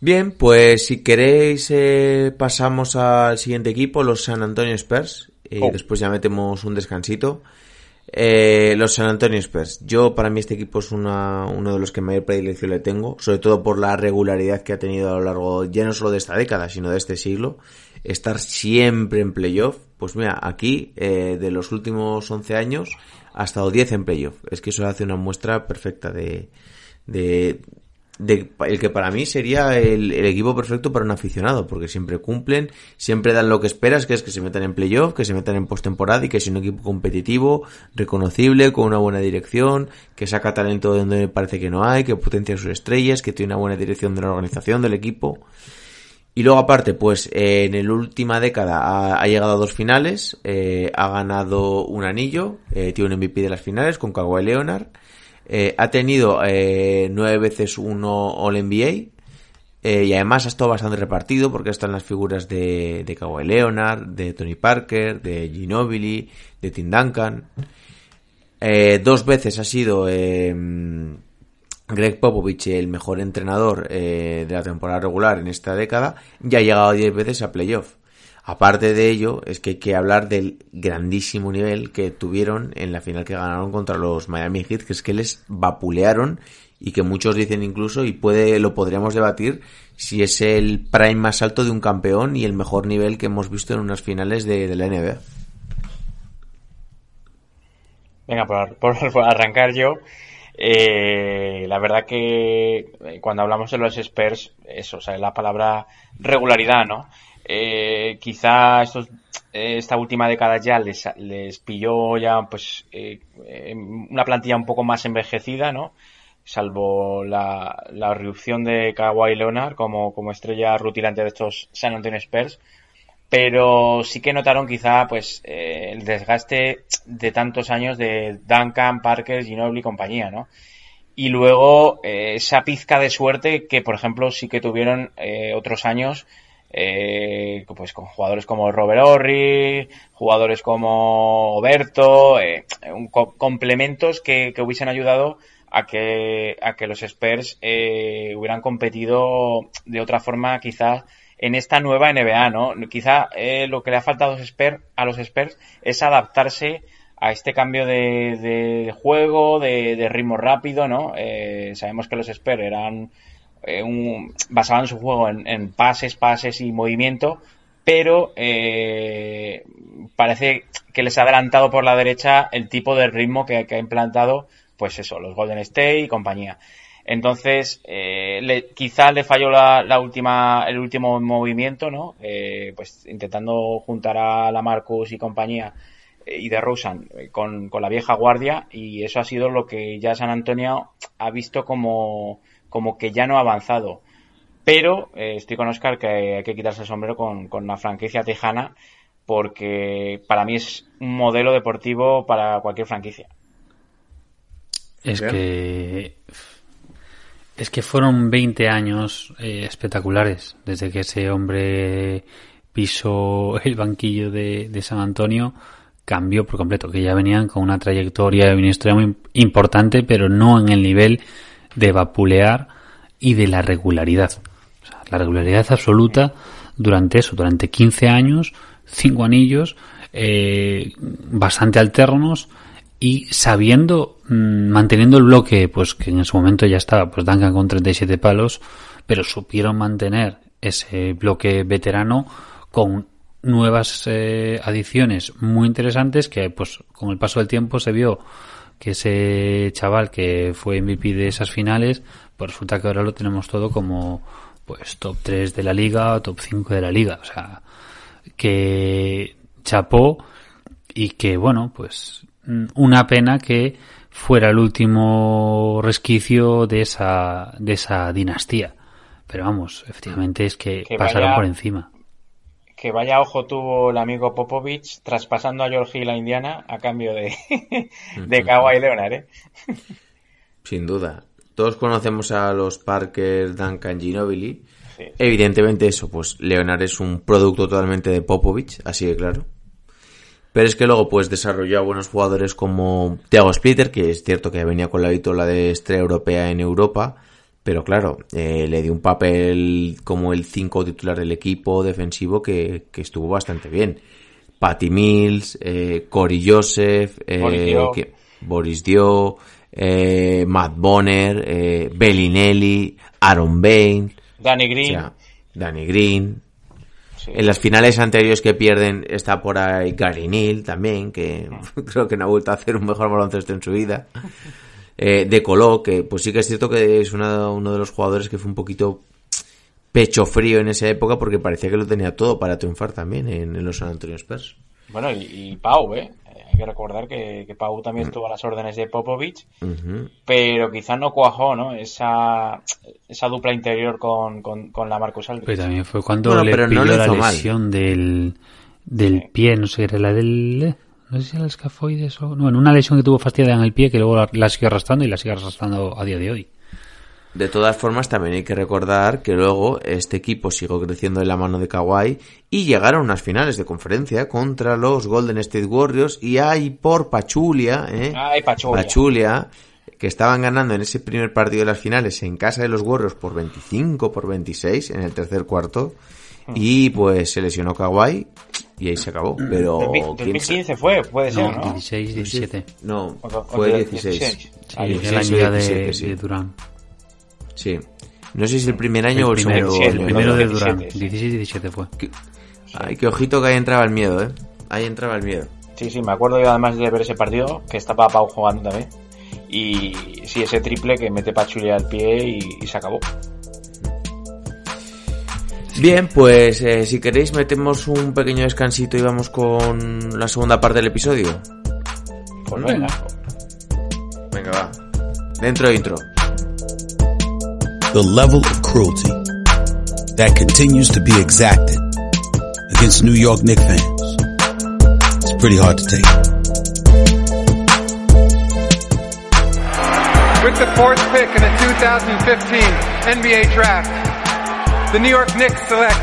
Bien, pues si queréis eh, pasamos al siguiente equipo, los San Antonio Spurs, y Oh. después ya metemos un descansito. Eh, los San Antonio Spurs. Yo, para mí, este equipo es una, uno de los que mayor predilección le tengo, sobre todo por la regularidad que ha tenido a lo largo, ya no solo de esta década, sino de este siglo. Estar siempre en playoff. Pues mira, aquí, eh, de los últimos 11 años, ha estado 10 en playoff. Es que eso hace una muestra perfecta de, de, de el que para mí sería el, equipo perfecto para un aficionado, porque siempre cumplen, siempre dan lo que esperas, que es que se metan en playoff, que se metan en postemporada y que es un equipo competitivo, reconocible, con una buena dirección, que saca talento de donde parece que no hay, que potencia sus estrellas, que tiene una buena dirección de la organización del equipo. Y luego aparte, pues en la última década ha, ha, llegado a dos finales, eh, ha ganado un anillo, eh, tiene un MVP de las finales con Kawhi Leonard, eh, ha tenido eh, nueve veces uno All NBA eh, y además ha estado bastante repartido porque están las figuras de, de Kawhi Leonard, de Tony Parker, de Ginobili, de Tim Duncan. Eh, dos veces ha sido eh, Greg Popovich el mejor entrenador eh, de la temporada regular en esta década y ha llegado diez veces a playoff. Aparte de ello, es que hay que hablar del grandísimo nivel que tuvieron en la final que ganaron contra los Miami Heat, que es que les vapulearon y que muchos dicen incluso, y puede, lo podríamos debatir, si es el prime más alto de un campeón y el mejor nivel que hemos visto en unas finales de, la NBA. Venga, por, arrancar yo, eh, la verdad que cuando hablamos de los Spurs, eso, o sea, la palabra regularidad, ¿no? Eh, quizá estos, esta última década ya les, les pilló ya pues eh, una plantilla un poco más envejecida, ¿no? Salvo la, la de Kawhi Leonard como, como estrella rutilante de estos San Antonio Spurs. Pero sí que notaron quizá pues eh, el desgaste de tantos años de Duncan, Parker, Ginobili y compañía, ¿no? Y luego eh, esa pizca de suerte que, por ejemplo, sí que tuvieron eh, otros años eh, pues con jugadores como Robert Horry, jugadores como Oberto, eh, complementos que, hubiesen ayudado a que, a que los Spurs eh, hubieran competido de otra forma quizás en esta nueva NBA, ¿no? Quizá eh, lo que le ha faltado a los, Spurs, a los Spurs es adaptarse a este cambio de, de, de juego, de, de, ritmo rápido, ¿no? Eh, sabemos que los Spurs eran eh, un, basaban su juego en, pases, pases y movimiento, pero eh, parece que les ha adelantado por la derecha el tipo de ritmo que, que ha implantado, pues eso, los Golden State y compañía. Entonces, eh, le, quizá le falló la, la, última, el último movimiento, ¿no? Eh, pues intentando juntar a la Marcus y compañía eh, y de Rosen con, con, la vieja guardia y eso ha sido lo que ya San Antonio ha visto como, como que ya no ha avanzado. Pero eh, estoy con Oscar que hay que quitarse el sombrero con, con la franquicia tejana porque para mí es un modelo deportivo para cualquier franquicia. Es que es que fueron 20 años eh, espectaculares desde que ese hombre pisó el banquillo de, de San Antonio, cambió por completo, que ya venían con una trayectoria y una historia muy importante, pero no en el nivel de vapulear y de la regularidad. O sea, la regularidad absoluta durante eso, durante 15 años, cinco anillos, eh, bastante alternos y sabiendo, mmm, manteniendo el bloque, pues que en ese momento ya estaba, pues Duncan con 37 palos, pero supieron mantener ese bloque veterano con nuevas eh, adiciones muy interesantes que pues con el paso del tiempo se vio que ese chaval que fue MVP de esas finales pues resulta que ahora lo tenemos todo como pues top 3 de la liga o top 5 de la liga. O sea que chapó y que bueno pues una pena que fuera el último resquicio de esa de esa dinastía. Pero vamos efectivamente es que, Que pasaron vaya- por encima Que vaya ojo tuvo el amigo Popovich traspasando a George Hill a Indiana a cambio de, de Kawhi Leonard, ¿eh? Sin duda. Todos conocemos a los Parker, Duncan, Ginobili. Sí. Evidentemente eso, pues Leonard es un producto totalmente de Popovich, así de claro. Pero es que luego pues desarrolló a buenos jugadores como Thiago Splitter, que es cierto que venía con la vitola de estrella europea en Europa, pero claro, eh, le dio un papel como el 5 titular del equipo defensivo que, que estuvo bastante bien. Patty Mills, eh, Corey Joseph, eh, Boris Dio. que- Boris Dio, eh, Matt Bonner, Bellinelli, Aaron Bain, Danny o Green. sea, Danny Green. sí. En las finales anteriores que pierden está por ahí Gary Neal también, que [LAUGHS] creo que no ha vuelto a hacer un mejor baloncesto en su vida. Eh, de Colo, que pues sí que es cierto que es una- uno de los jugadores que fue un poquito pecho frío en esa época porque parecía que lo tenía todo para triunfar también en, en los San Antonio Spurs. Bueno, y, y Pau, ¿eh? Eh, Hay que recordar que, que Pau también Mm. estuvo a las órdenes de Popovich, pero quizás no cuajó, ¿no? Esa, esa dupla interior con, con, con la Marcus Aldridge. Pero también fue cuando Bueno, le pero no pilló la hizo mal. lesión del, del Sí. pie, no sé, era la del... No sé si era el escafoides o... No, en una lesión que tuvo fastidiada en el pie que luego la, la sigue arrastrando y la sigue arrastrando a día de hoy. De todas formas, también hay que recordar que luego este equipo siguió creciendo en la mano de Kawhi y llegaron a unas finales de conferencia contra los Golden State Warriors y ahí por Pachulia, ¿eh? Ay, Pachulia. Pachulia, que estaban ganando en ese primer partido de las finales en casa de los Warriors por 25, por 26 en el tercer cuarto y pues se lesionó Kawhi y ahí se acabó. Pero mil- ¿quién 2015 fue, puede ser, No, ¿no? 16, 17. No, fue de- 16. 16. Sí, Ah, el 16 año de, 17, sí. de Durán. Sí. No sé si es el primer año o el primero, segundo. el primero de 17, Durán. sí. 16 y 17 fue. Ay, que ojito que ahí entraba el miedo, ¿eh? Ahí entraba el miedo. Sí, sí, me acuerdo yo además de ver ese partido, que estaba Pau jugando también. Y sí, ese triple que mete Pachulia al pie y, y se acabó. Bien, pues eh, si queréis metemos un pequeño descansito y vamos con la segunda parte del episodio. Pues venga. Venga, va. Dentro intro. the level of cruelty that continues to be exacted against New York Knicks fans. It's pretty hard to take. With the fourth pick in the 2015 NBA Draft, the New York Knicks select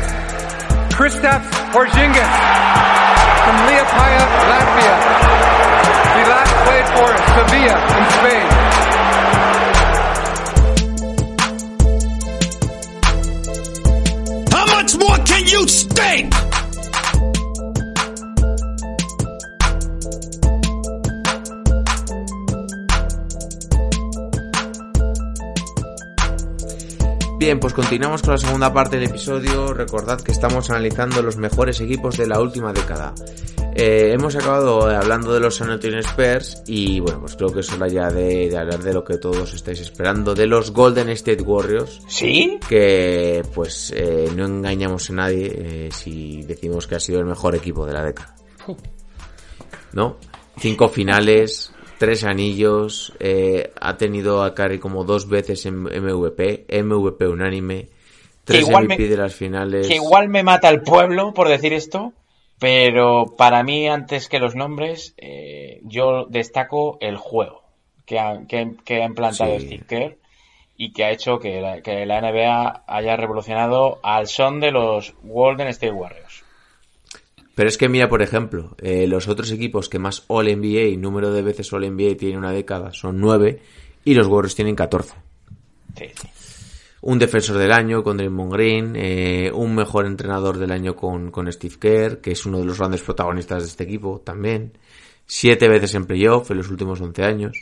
Kristaps Porzingis from Liepaja, Latvia. He last played for Sevilla in Spain. How much more can you stink? Bien, pues continuamos con la segunda parte del episodio. Recordad que estamos analizando los mejores equipos de la última década. Eh, hemos acabado hablando de los San Antonio Spurs y bueno, pues creo que es hora ya de, de hablar de lo que todos estáis esperando, de los Golden State Warriors. ¿Sí? que pues eh, no engañamos a nadie eh, si decimos que ha sido el mejor equipo de la década. ¿No? Cinco finales, tres anillos, eh, ha tenido a Curry como dos veces en MVP, MVP unánime, tres igual MVP me- de las finales. Que igual me mata el pueblo por decir esto, pero para mí, antes que los nombres, eh, yo destaco el juego que ha, que, que ha implantado Sí. Steve Kerr y que ha hecho que la, que la NBA haya revolucionado al son de los Golden State Warriors. Pero es que mira, por ejemplo, eh, los otros equipos que más All NBA, número de veces All NBA tienen una década, son 9 y los Warriors tienen 14. Sí, sí. Un defensor del año con Draymond Green, eh, un mejor entrenador del año con, con Steve Kerr, que es uno de los grandes protagonistas de este equipo también. Siete veces en playoff en los últimos 11 años.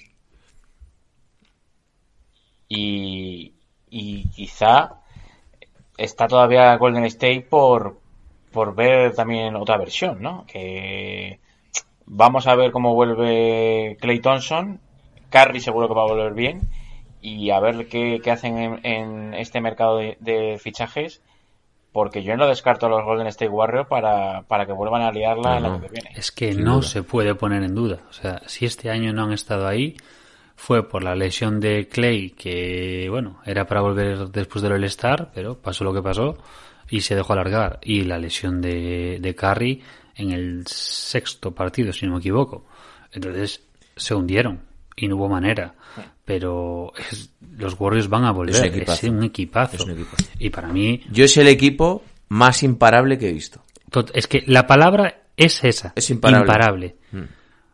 y, y quizá está todavía Golden State por, por ver también otra versión, ¿no? Que vamos a ver cómo vuelve Clay Thompson, Curry seguro que va a volver bien y a ver qué, qué hacen en, en este mercado de, de fichajes porque yo no descarto a los Golden State Warriors para, para que vuelvan a liarla el No, año no. que viene. Es que Sin no duda. se puede poner en duda. O sea, si este año no han estado ahí, fue por la lesión de Clay, que, bueno, era para volver después del All-Star, pero pasó lo que pasó y se dejó alargar. Y la lesión de, de Curry en el sexto partido, si no me equivoco. Entonces, se hundieron y no hubo manera. Pero es- los Warriors van a volver. Es un Es equipazo. un equipazo. Es un equipazo. Y para mí, Yo es el equipo más imparable que he visto. Es que la palabra es esa. Es imparable. Mm.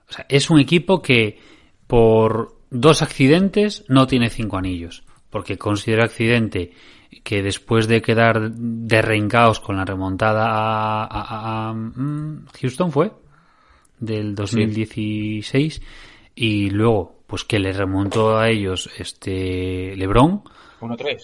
O sea, es un equipo que por dos accidentes no tiene cinco anillos. Porque considero accidente que después de quedar derrencaos con la remontada a, a- a- a- mm, Houston fue del 2016 y luego pues que le remontó a ellos este LeBron 1-3.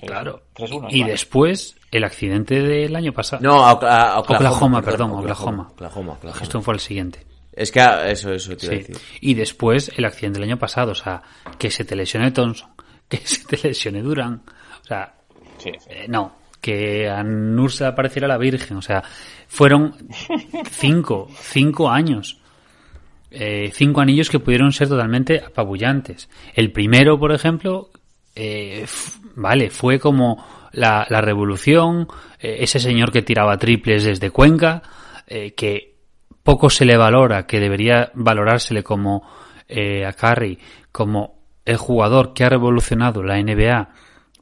Sí, Claro. 3-1. Y vale. después el accidente del año pasado. No, a, a- a Oklahoma, perdón, Oklahoma. Oklahoma, Oklahoma. Houston fue el siguiente. Es que ah, eso, eso te iba a Sí. decir. Y después el accidente del año pasado. O sea, que se te lesione Thompson, [LAUGHS] que se te lesione Durán. O sea, Sí, sí. eh, no. Que a Nur se le apareciera la Virgen. O sea, fueron [LAUGHS] cinco, cinco años. Eh, cinco anillos que pudieron ser totalmente apabullantes. El primero, por ejemplo, eh, vale, fue como la, la revolución, eh, ese señor que tiraba triples desde Cuenca, eh, que poco se le valora, que debería valorársele como eh, a Curry, como el jugador que ha revolucionado la NBA,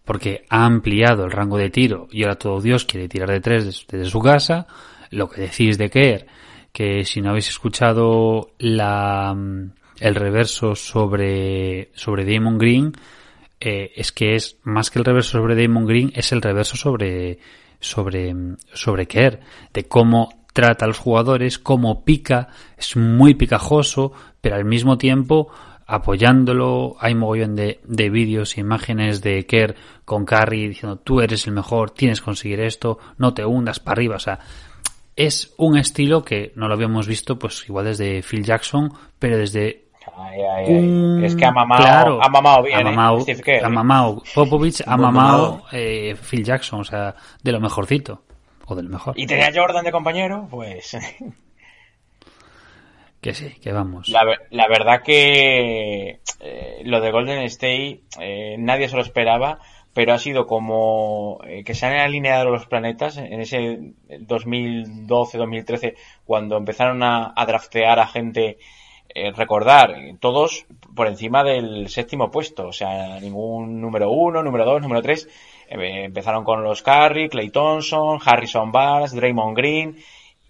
porque ha ampliado el rango de tiro y ahora todo Dios quiere tirar de tres des- desde su casa. Lo que decís de Kerr, que si no habéis escuchado la, mm, el reverso sobre, sobre Damon Green, eh, es que es más que el reverso sobre Damon Green, es el reverso sobre, sobre, mm, sobre Kerr, de cómo trata a los jugadores, cómo pica, es muy picajoso, pero al mismo tiempo apoyándolo, hay mogollón de, de vídeos, imágenes de Kerr con Curry diciendo tú eres el mejor, tienes que conseguir esto, no te hundas para arriba, o sea, es un estilo que no lo habíamos visto pues igual desde Phil Jackson, pero desde Ay, ay, ay. un- Es que ha mamado, claro, ha mamado bien, ha ¿eh? mamado, ha mamado Popovich, ha mamado. eh, Phil Jackson, o sea, de lo mejorcito, o del mejor. Y tenía Jordan de compañero, pues [LAUGHS] Que sí, que vamos. la, ver- la verdad que eh, lo de Golden State eh, nadie se lo esperaba, pero ha sido como eh, que se han alineado los planetas en ese 2012-2013 cuando empezaron a, a draftear a gente, eh, recordar, todos por encima del séptimo puesto, o sea, ningún número uno, número dos, número tres. Eh, empezaron con los Curry, Clay Thompson, Harrison Barnes, Draymond Green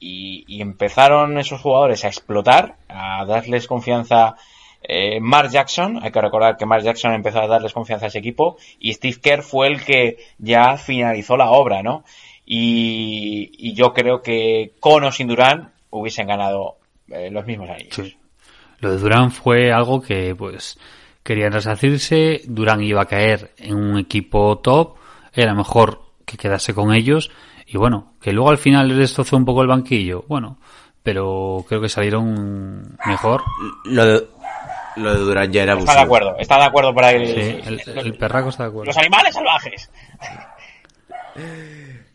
y, empezaron esos jugadores a explotar, a darles confianza. Eh, Mark Jackson, hay que recordar que Mark Jackson empezó a darles confianza a ese equipo y Steve Kerr fue el que ya finalizó la obra, ¿no? Y, yo creo que con o sin Durán hubiesen ganado eh, los mismos anillos. Sí. Lo de Durán fue algo que, pues, querían resarcirse. Durán iba a caer en un equipo top. Era mejor que quedase con ellos. Y bueno, que luego al final les destrozó un poco el banquillo. Bueno, pero creo que salieron mejor. Lo de, lo de Durán ya era abusivo. Está de acuerdo, está de acuerdo por ahí. Sí, el, el perraco está de acuerdo. Los animales salvajes.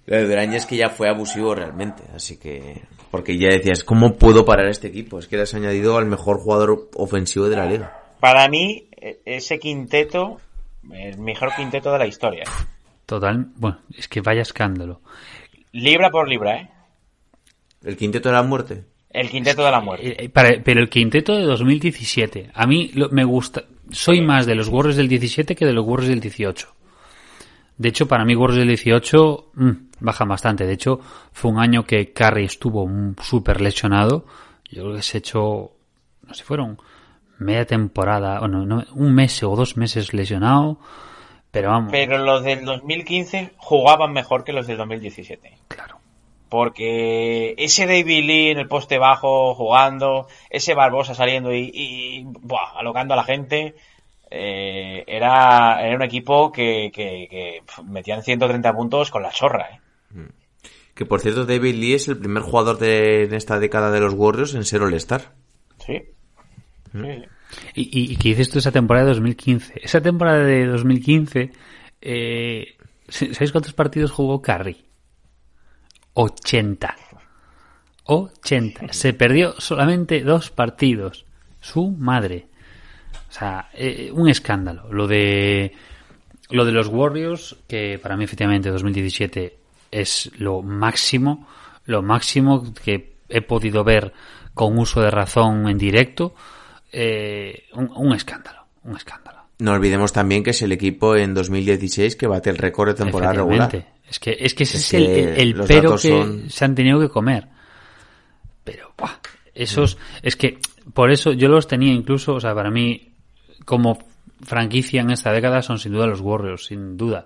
Lo de Durán ya es que ya fue abusivo realmente, así que... Porque ya decías, ¿cómo puedo parar este equipo? Es que le has añadido al mejor jugador ofensivo de la liga. Para mí, e- ese quinteto, el mejor quinteto de la historia. Total, bueno, es que vaya escándalo. Libra por libra, ¿eh? ¿El quinteto de la muerte? El quinteto de la muerte. Eh, para- pero el quinteto de 2017, a mí lo- me gusta, soy más de los Warriors del 17 que de los Warriors del 18. De hecho, para mí Warriors del 18 mm, baja bastante. De hecho, fue un año que Curry estuvo mm, súper lesionado. Yo creo que se echó, no sé, fueron media temporada, o no, no, un mes o dos meses lesionado. Pero vamos. Pero los del 2015 jugaban mejor que los del 2017. Claro. Porque ese David Lee en el poste bajo jugando, ese Barbosa saliendo y, y buah, alocando a la gente, eh, era, era un equipo que, que, que metían 130 puntos con la chorra. ¿eh? Que por cierto, David Lee es el primer jugador de en esta década de los Warriors en ser All-Star. Sí. sí. ¿Y, y, y qué dices tú esa temporada de 2015? Esa temporada de 2015, eh, ¿sabéis cuántos partidos jugó Curry? 80. 80. Se perdió solamente dos partidos. Su madre. O sea, eh, un escándalo. Lo de lo de los Warriors, que para mí efectivamente 2017 es lo máximo, lo máximo que he podido ver con uso de razón en directo, eh, un, un escándalo, un escándalo. No olvidemos también que es el equipo en 2016 que bate el récord de temporada regular. Es que, es que ese Es es, el, que el- pero que son- se han tenido que comer. Pero, buah, esos, es que, por eso yo los tenía incluso, o sea, para mí, como franquicia en esta década son sin duda los Warriors, sin duda.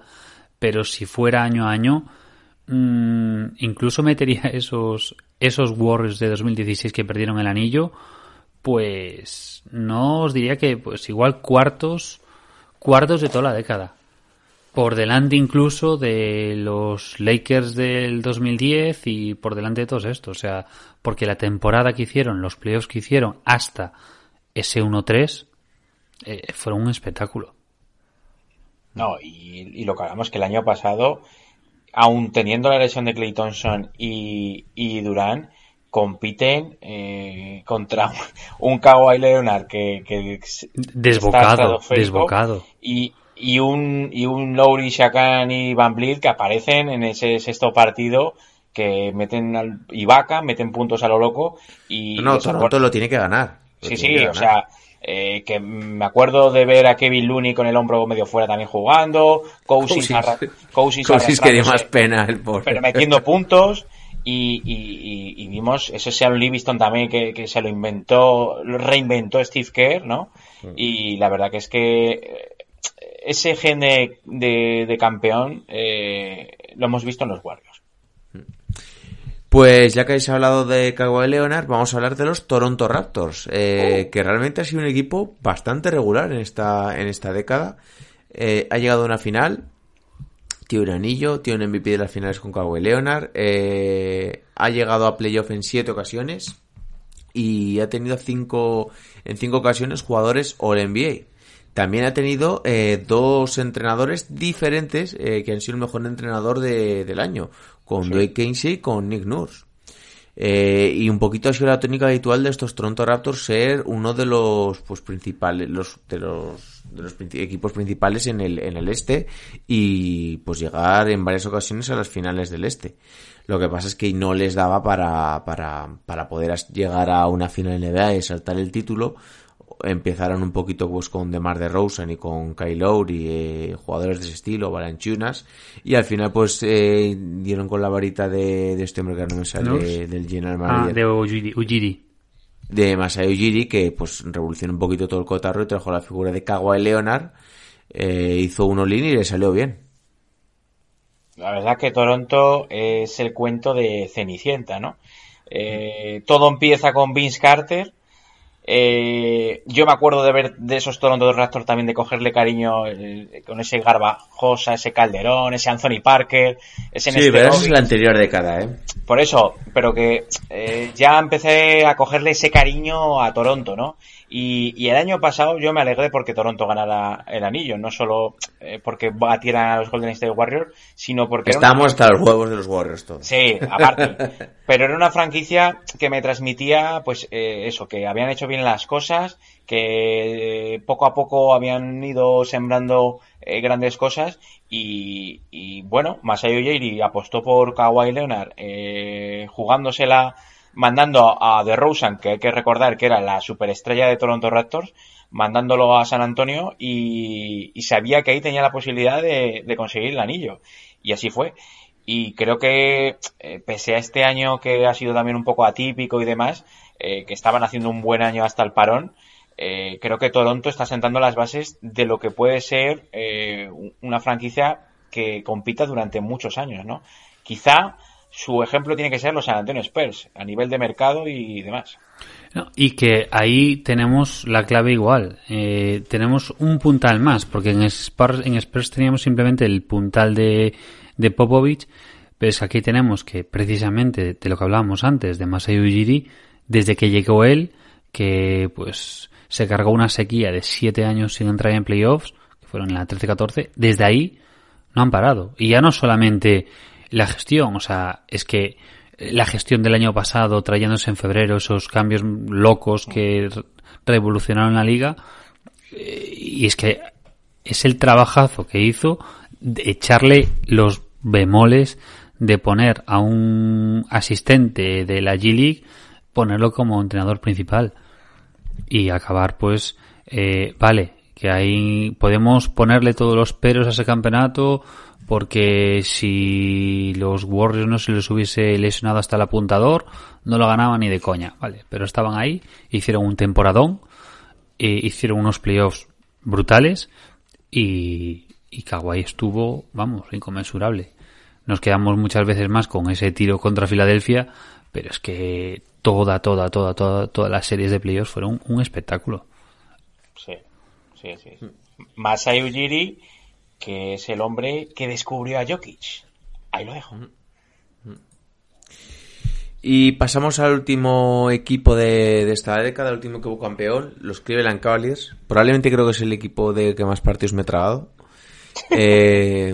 Pero si fuera año a año, mm, incluso metería [LAUGHS] esos, esos Warriors de 2016 que perdieron el anillo, pues no os diría que, pues igual cuartos, cuartos de toda la década por delante incluso de los Lakers del 2010 y por delante de todos estos. O sea, porque la temporada que hicieron, los playoffs que hicieron hasta ese 1-3 eh, fueron un espectáculo. No, y, lo que hablamos que el año pasado, aún teniendo la lesión de Clay Thompson y, y Durán, compiten eh, contra un Kawhi Leonard que, que Desbocado, y, y un y un Lowry, Shakan y Van Vliet que aparecen en ese sexto partido que meten al Ibaka, meten puntos a lo loco y No, Toronto lo tiene que ganar. Sí, sí, o sea, eh, que me acuerdo de ver a Kevin Looney con el hombro medio fuera también jugando, Cousins, Cousins. arra- Cousins Cousins que dio más pena el pobre. pero metiendo puntos y, y- y- vimos ese Sean Livingston también que, que se lo inventó, lo reinventó Steve Kerr, ¿no? Y la verdad que es que eh, ese gen de, de- de campeón eh, lo hemos visto en los Warriors. Pues ya que habéis hablado de Kawhi Leonard, vamos a hablar de los Toronto Raptors, eh, que realmente ha sido un equipo bastante regular en esta, en esta década. Eh, ha llegado a una final, tiene un anillo, tiene un MVP de las finales con Kawhi Leonard, eh, ha llegado a playoff en siete ocasiones y ha tenido cinco, en cinco ocasiones jugadores All NBA. También ha tenido eh, dos entrenadores diferentes eh, que han sido el mejor entrenador de- del año, con Dwayne Casey y con Nick Nurse. Eh, y un poquito ha sido la tónica habitual de estos Toronto Raptors ser uno de los pues principales los de los de los equipos principales en el en el este y pues llegar en varias ocasiones a las finales del este. Lo que pasa es que no les daba para para para poder llegar a una final NBA y saltar el título. Empezaron un poquito pues con DeMar DeRozan y con Kyle Lowry, eh, jugadores de ese estilo, Valanciunas, y al final pues eh, dieron con la varita de, de este hombre que no me sale del general Ah, manager de Ujiri. De Masai Ujiri que pues revolucionó un poquito todo el cotarro y trajo la figura de Kawhi Leonard eh, hizo uno all-in y le salió bien La verdad que Toronto es el cuento de Cenicienta, ¿no? Eh, todo empieza con Vince Carter. Eh, yo me acuerdo de ver de esos Toronto Raptors también de cogerle cariño eh, con ese Garbajosa, ese Calderón, ese Anthony Parker, ese sí pero es la anterior década eh Por eso, pero que eh, ya empecé a cogerle ese cariño a Toronto, ¿no? Y, y el año pasado yo me alegré porque Toronto ganara el anillo, no solo eh, porque batieran a los Golden State Warriors, sino porque una- estamos hasta los huevos de los Warriors todos Sí, aparte. [LAUGHS] Pero era una franquicia que me transmitía, pues, eh, eso, que habían hecho bien las cosas, que eh, poco a poco habían ido sembrando eh, grandes cosas y, y, bueno, Masai Ujiri apostó por Kawhi Leonard, eh, jugándosela mandando a DeRozan, que hay que recordar que era la superestrella de Toronto Raptors, mandándolo a San Antonio y, sabía que ahí tenía la posibilidad de, de conseguir el anillo. Y así fue. Y creo que, eh, pese a este año que ha sido también un poco atípico y demás, eh, que estaban haciendo un buen año hasta el parón, eh, creo que Toronto está sentando las bases de lo que puede ser eh, una franquicia que compita durante muchos años, ¿no? Quizá su ejemplo tiene que ser los San Antonio Spurs, a nivel de mercado y demás. Y que ahí tenemos la clave igual. Eh, tenemos un puntal más, porque en Spurs, en Spurs teníamos simplemente el puntal de, de Popovich, pero es que aquí tenemos que precisamente de lo que hablábamos antes, de Masai Ujiri, desde que llegó él, que pues se cargó una sequía de siete años sin entrar en playoffs, que fueron en la 13-14, desde ahí no han parado. Y ya no solamente la gestión, o sea, es que la gestión del año pasado, trayéndose en febrero esos cambios locos que revolucionaron la liga, eh, y es que es el trabajazo que hizo de echarle los bemoles de poner a un asistente de la G-League, ponerlo como entrenador principal y acabar pues, eh, vale, que ahí podemos ponerle todos los peros a ese campeonato porque si los Warriors no se les hubiese lesionado hasta el apuntador, no lo ganaban ni de coña, vale, pero estaban ahí, hicieron un temporadón, e hicieron unos playoffs brutales y, y Kawhi estuvo, vamos, inconmensurable. Nos quedamos muchas veces más con ese tiro contra Filadelfia, pero es que toda, toda, toda, toda, todas las series de playoffs fueron un espectáculo. Sí, sí, sí. Masai Ujiri, que es el hombre que descubrió a Jokic. Ahí lo dejo. Y pasamos al último equipo de, de esta década, el último equipo campeón, los Cleveland Cavaliers. Probablemente creo que es el equipo de que más partidos me he tragado. [LAUGHS] Eh,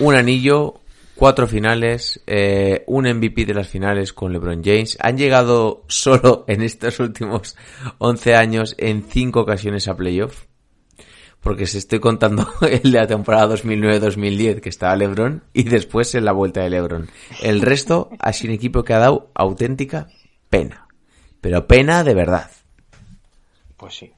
un anillo, cuatro finales, eh, un MVP de las finales con LeBron James. Han llegado [LAUGHS] solo en estos últimos 11 años en cinco ocasiones a playoff. Porque se estoy contando [LAUGHS] el de la temporada 2009-2010 que estaba LeBron y después en la vuelta de LeBron. El resto ha sido un equipo que ha dado auténtica pena. Pero pena de verdad. Pues sí.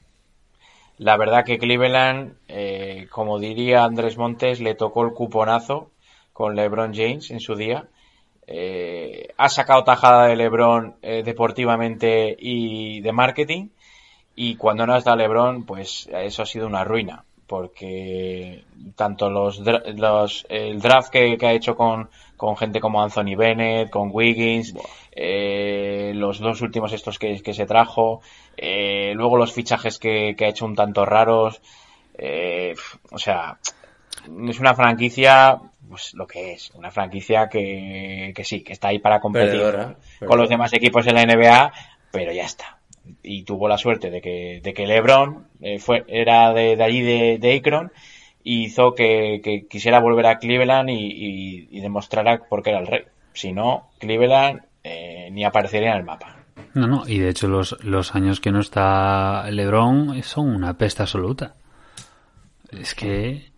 La verdad que Cleveland, eh, como diría Andrés Montes, le tocó el cuponazo con LeBron James en su día. Eh, ha sacado tajada de LeBron eh, deportivamente y de marketing. Y cuando no está LeBron, pues eso ha sido una ruina. Porque tanto los, los el draft que, que ha hecho con, con gente como Anthony Bennett, con Wiggins, eh, los dos últimos estos que, que se trajo, eh, luego los fichajes que, que ha hecho un tanto raros, eh, o sea, es una franquicia, pues lo que es, una franquicia que, que sí, que está ahí para competir Perdedora, con los demás equipos en la NBA, pero ya está. Y tuvo la suerte de que, de que LeBron eh, fue, era de, de allí de, de Akron y hizo que, quisiera volver a Cleveland y, demostrara por qué era el rey. Si no, Cleveland eh, ni aparecería en el mapa. No, no, y de hecho los, los años que no está LeBron son una pesta absoluta. Es que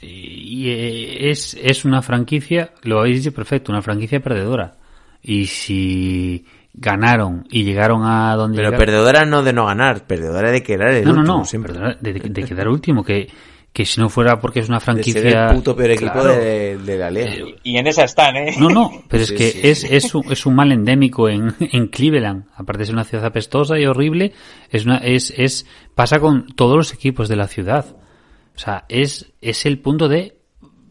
y, y es, es una franquicia, lo habéis dicho perfecto, una franquicia perdedora. Y si ganaron y llegaron a donde Pero llegaron- perdedora no de no ganar, perdedora de quedar el no, no, último no, siempre. perdona, de, de quedar último, que, que si no fuera porque es una De franquicia... ser el puto peor equipo Claro. de, de la liga. Y en esa están, ¿eh? No, no, pero es que sí, es, sí. es, un, es un mal endémico en, en Cleveland. Aparte de ser una ciudad apestosa y horrible, es una, es, es, pasa con todos los equipos de la ciudad. O sea, es, es el punto de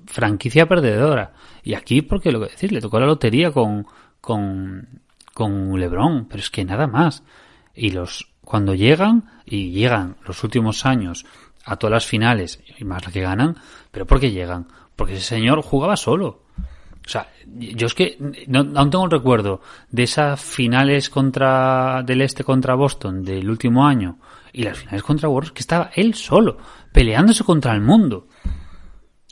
franquicia perdedora. Y aquí, porque lo que decir, le tocó la lotería con, con, con LeBron, pero es que nada más. Y los, cuando llegan, y llegan los últimos años a todas las finales, y más la que ganan, pero ¿por qué llegan? Porque ese señor jugaba solo. O sea, yo es que no, aún tengo el recuerdo de esas finales contra del este contra Boston del último año y las finales contra Warriors que estaba él solo peleándose contra el mundo.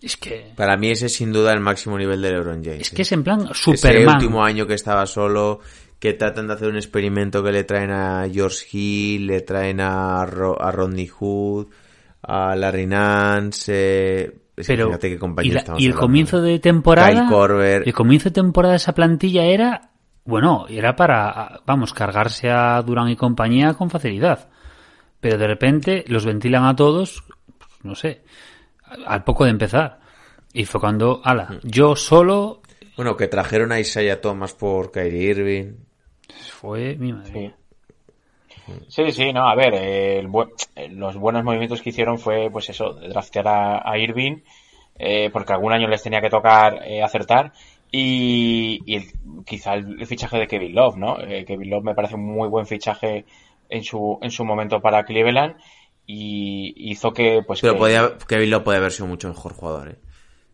Es que Para mí ese es sin duda el máximo nivel de LeBron James. es que ¿eh? es en plan Ese Superman. último año que estaba solo, que tratan de hacer un experimento que le traen a George Hill, le traen a, Ro- a Rodney Hood, a Larry Nance, eh, es que Pero fíjate qué y, la- y el comienzo de temporada, Kyle el comienzo de temporada de esa plantilla era Bueno, era para, vamos, cargarse a Durán y compañía con facilidad. Pero de repente los ventilan a todos, pues, no sé, al poco de empezar. Y fue cuando, ala, yo solo Bueno, que trajeron a Isaiah Thomas por Kyrie Irving. Fue mi madre. Sí. Sí, sí, no, a ver, el bu- los buenos movimientos que hicieron fue, pues eso, de draftear a, a Irving, eh, porque algún año les tenía que tocar eh, acertar, y, y el- quizá el, el fichaje de Kevin Love, ¿no? Eh, Kevin Love me parece un muy buen fichaje en su, en su momento para Cleveland, y hizo que, pues, Pero que- podía, Kevin Love puede haber sido mucho mejor jugador, ¿eh?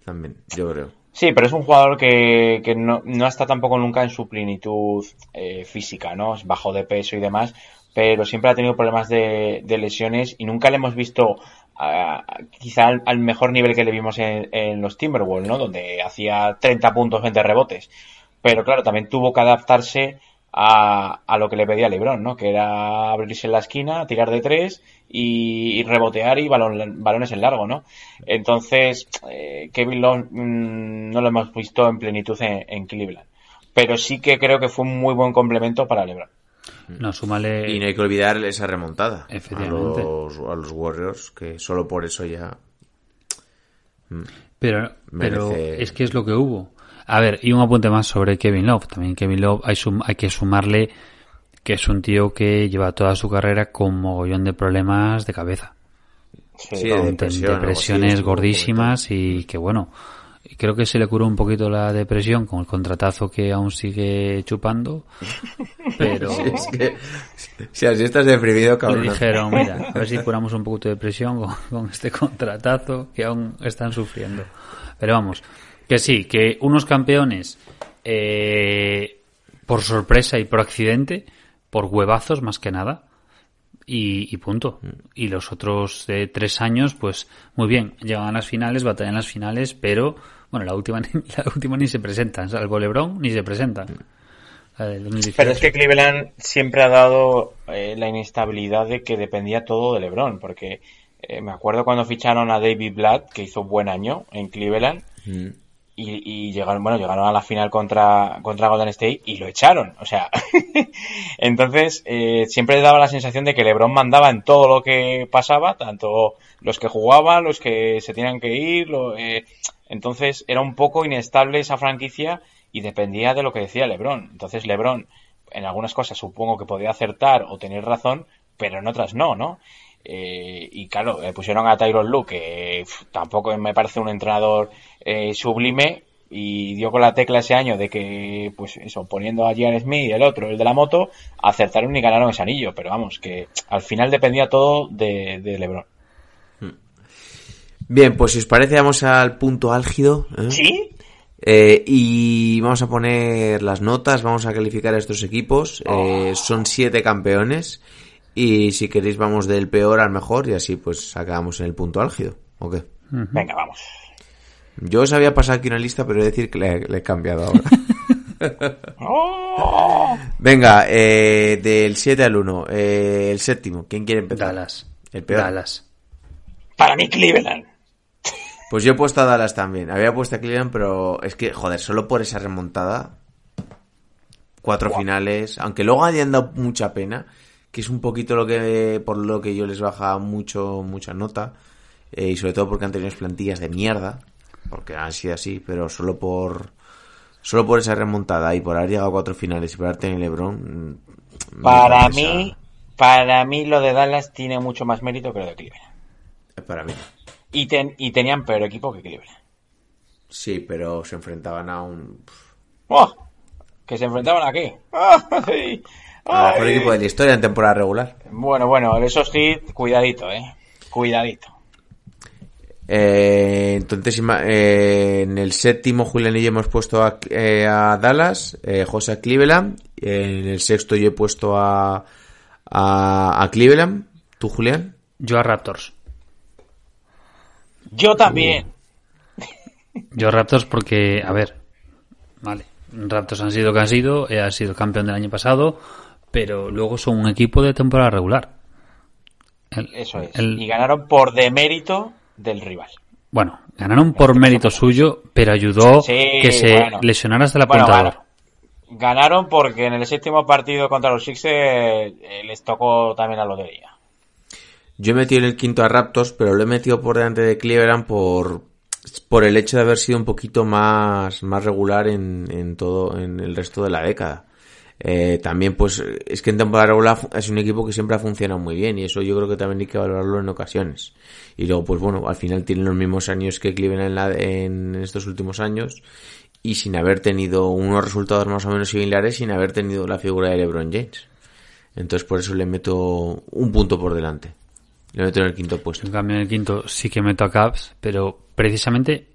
También, yo creo. Sí, pero es un jugador que, que no, no está tampoco nunca en su plenitud eh, física, ¿no? Es bajo de peso y demás, pero siempre ha tenido problemas de, de lesiones y nunca le hemos visto ah, quizá al, al mejor nivel que le vimos en, en los Timberwolves, ¿no? Donde hacía 30 puntos, 20 rebotes. Pero claro, también tuvo que adaptarse a, a lo que le pedía LeBron, ¿no? Que era abrirse en la esquina, tirar de tres y, y rebotear y balones en largo, ¿no? Entonces, eh, Kevin Love mm, no lo hemos visto en plenitud en, en Cleveland. Pero sí que creo que fue un muy buen complemento para LeBron. No, súmale. Y no hay que olvidar esa remontada. Efectivamente. A los, a los Warriors, que solo por eso ya. Pero, pero Merece- es que es lo que hubo. A ver, y un apunte más sobre Kevin Love. También Kevin Love hay, sum- hay que sumarle que es un tío que lleva toda su carrera con mogollón de problemas de cabeza. Sí, Con de depresión, depresiones gordísimas y que bueno, creo que se le curó un poquito la depresión con el contratazo que aún sigue chupando, [LAUGHS] pero Es que, si así estás deprimido, le cabrón. dijeron, mira, [LAUGHS] a ver si curamos un poquito de depresión con, con este contratazo que aún están sufriendo. Pero vamos, que sí, que unos campeones eh, por sorpresa y por accidente, por huevazos más que nada, y, y punto. Y los otros tres años, pues muy bien, llegan a las finales, batallan las finales, pero bueno, la última, [LAUGHS] ni- la última ni se presentan, salvo LeBron, ni se presentan. 2018. Pero es que Cleveland siempre ha dado eh, la inestabilidad de que dependía todo de LeBron, porque eh, me acuerdo cuando ficharon a David Blatt, que hizo buen año en Cleveland, Mm. Y, y llegaron, bueno, llegaron a la final contra, contra Golden State y lo echaron. O sea, [LAUGHS] entonces eh, siempre daba la sensación de que LeBron mandaba en todo lo que pasaba, tanto los que jugaban, los que se tenían que ir. lo- eh, entonces era un poco inestable esa franquicia y dependía de lo que decía LeBron. Entonces LeBron en algunas cosas supongo que podía acertar o tener razón, pero en otras no, ¿no? Eh, y claro, le pusieron a Tyron Lue, que pf, tampoco me parece un entrenador eh, sublime, y dio con la tecla ese año de que, pues eso, poniendo a Jan Smith y el otro, el de la moto, acertaron y ganaron ese anillo. Pero vamos, que al final dependía todo de, de LeBron. Bien, pues si os parece, vamos al punto álgido. ¿eh? ¿Sí? Eh, y vamos a poner las notas, vamos a calificar a estos equipos. Eh, son siete campeones. Y si queréis, vamos del peor al mejor. Y así, pues acabamos en el punto álgido. ¿O qué? Venga, vamos. Yo os había pasado aquí una lista, pero he de decir que le, le he cambiado ahora. [LAUGHS] ¡Oh! Venga, eh, del 7 al 1. eh, el séptimo. ¿Quién quiere empezar? Dallas. El peor. Dallas. Para mí Cleveland. [LAUGHS] Pues yo he puesto a Dallas también. Había puesto a Cleveland, pero es que, joder, solo por esa remontada. Cuatro finales. Aunque luego hayan dado mucha pena. Que es un poquito lo que, por lo que yo les baja mucho, mucha nota. eh, y sobre todo porque han tenido plantillas de mierda. Porque han sido así, pero solo por, solo por esa remontada y por haber llegado a cuatro finales y por haber tenido LeBron. mm, Para mí, para mí lo de Dallas tiene mucho más mérito que lo de Cleveland. Para mí. Y, ten- y tenían peor equipo que Cleveland. Sí, pero se enfrentaban a un. ¡Oh! ¿Que se enfrentaban a qué? [LAUGHS] ¡Ah, sí! Al mejor equipo de la historia en temporada regular. Bueno, bueno, esos hits, cuidadito, eh. Cuidadito. Eh, entonces, eh, en el séptimo, Julián y yo hemos puesto a, eh, a Dallas, eh, José a Cleveland. En el sexto, yo he puesto a, a, a Cleveland. ¿Tú, Julián? Yo a Raptors. Yo también. Yo a Raptors porque, a ver, vale, Raptors han sido que han sido, eh, ha sido campeón del año pasado, pero luego son un equipo de temporada regular. El- Eso es. el- Y ganaron por demérito del rival. bueno, ganaron por mérito suyo, pero ayudó Sí, que se bueno. lesionara hasta el Bueno, apuntador. gana- Ganaron porque en el séptimo partido contra los Sixers eh, les tocó también la lotería. Yo he metido en el quinto a Raptors, pero lo he metido por delante de Cleveland por, por el hecho de haber sido un poquito más, más regular en, en todo, en el resto de la década. Eh, también, pues, es que en temporada es un equipo que siempre ha funcionado muy bien y eso yo creo que también hay que valorarlo en ocasiones. Y luego, pues bueno, al final tienen los mismos años que Cleveland en, la- en estos últimos años y sin haber tenido unos resultados más o menos similares, sin haber tenido la figura de LeBron James. Entonces, por eso le meto un punto por delante. Le meto en el quinto puesto. En cambio, en el quinto sí que meto a Cavs, pero precisamente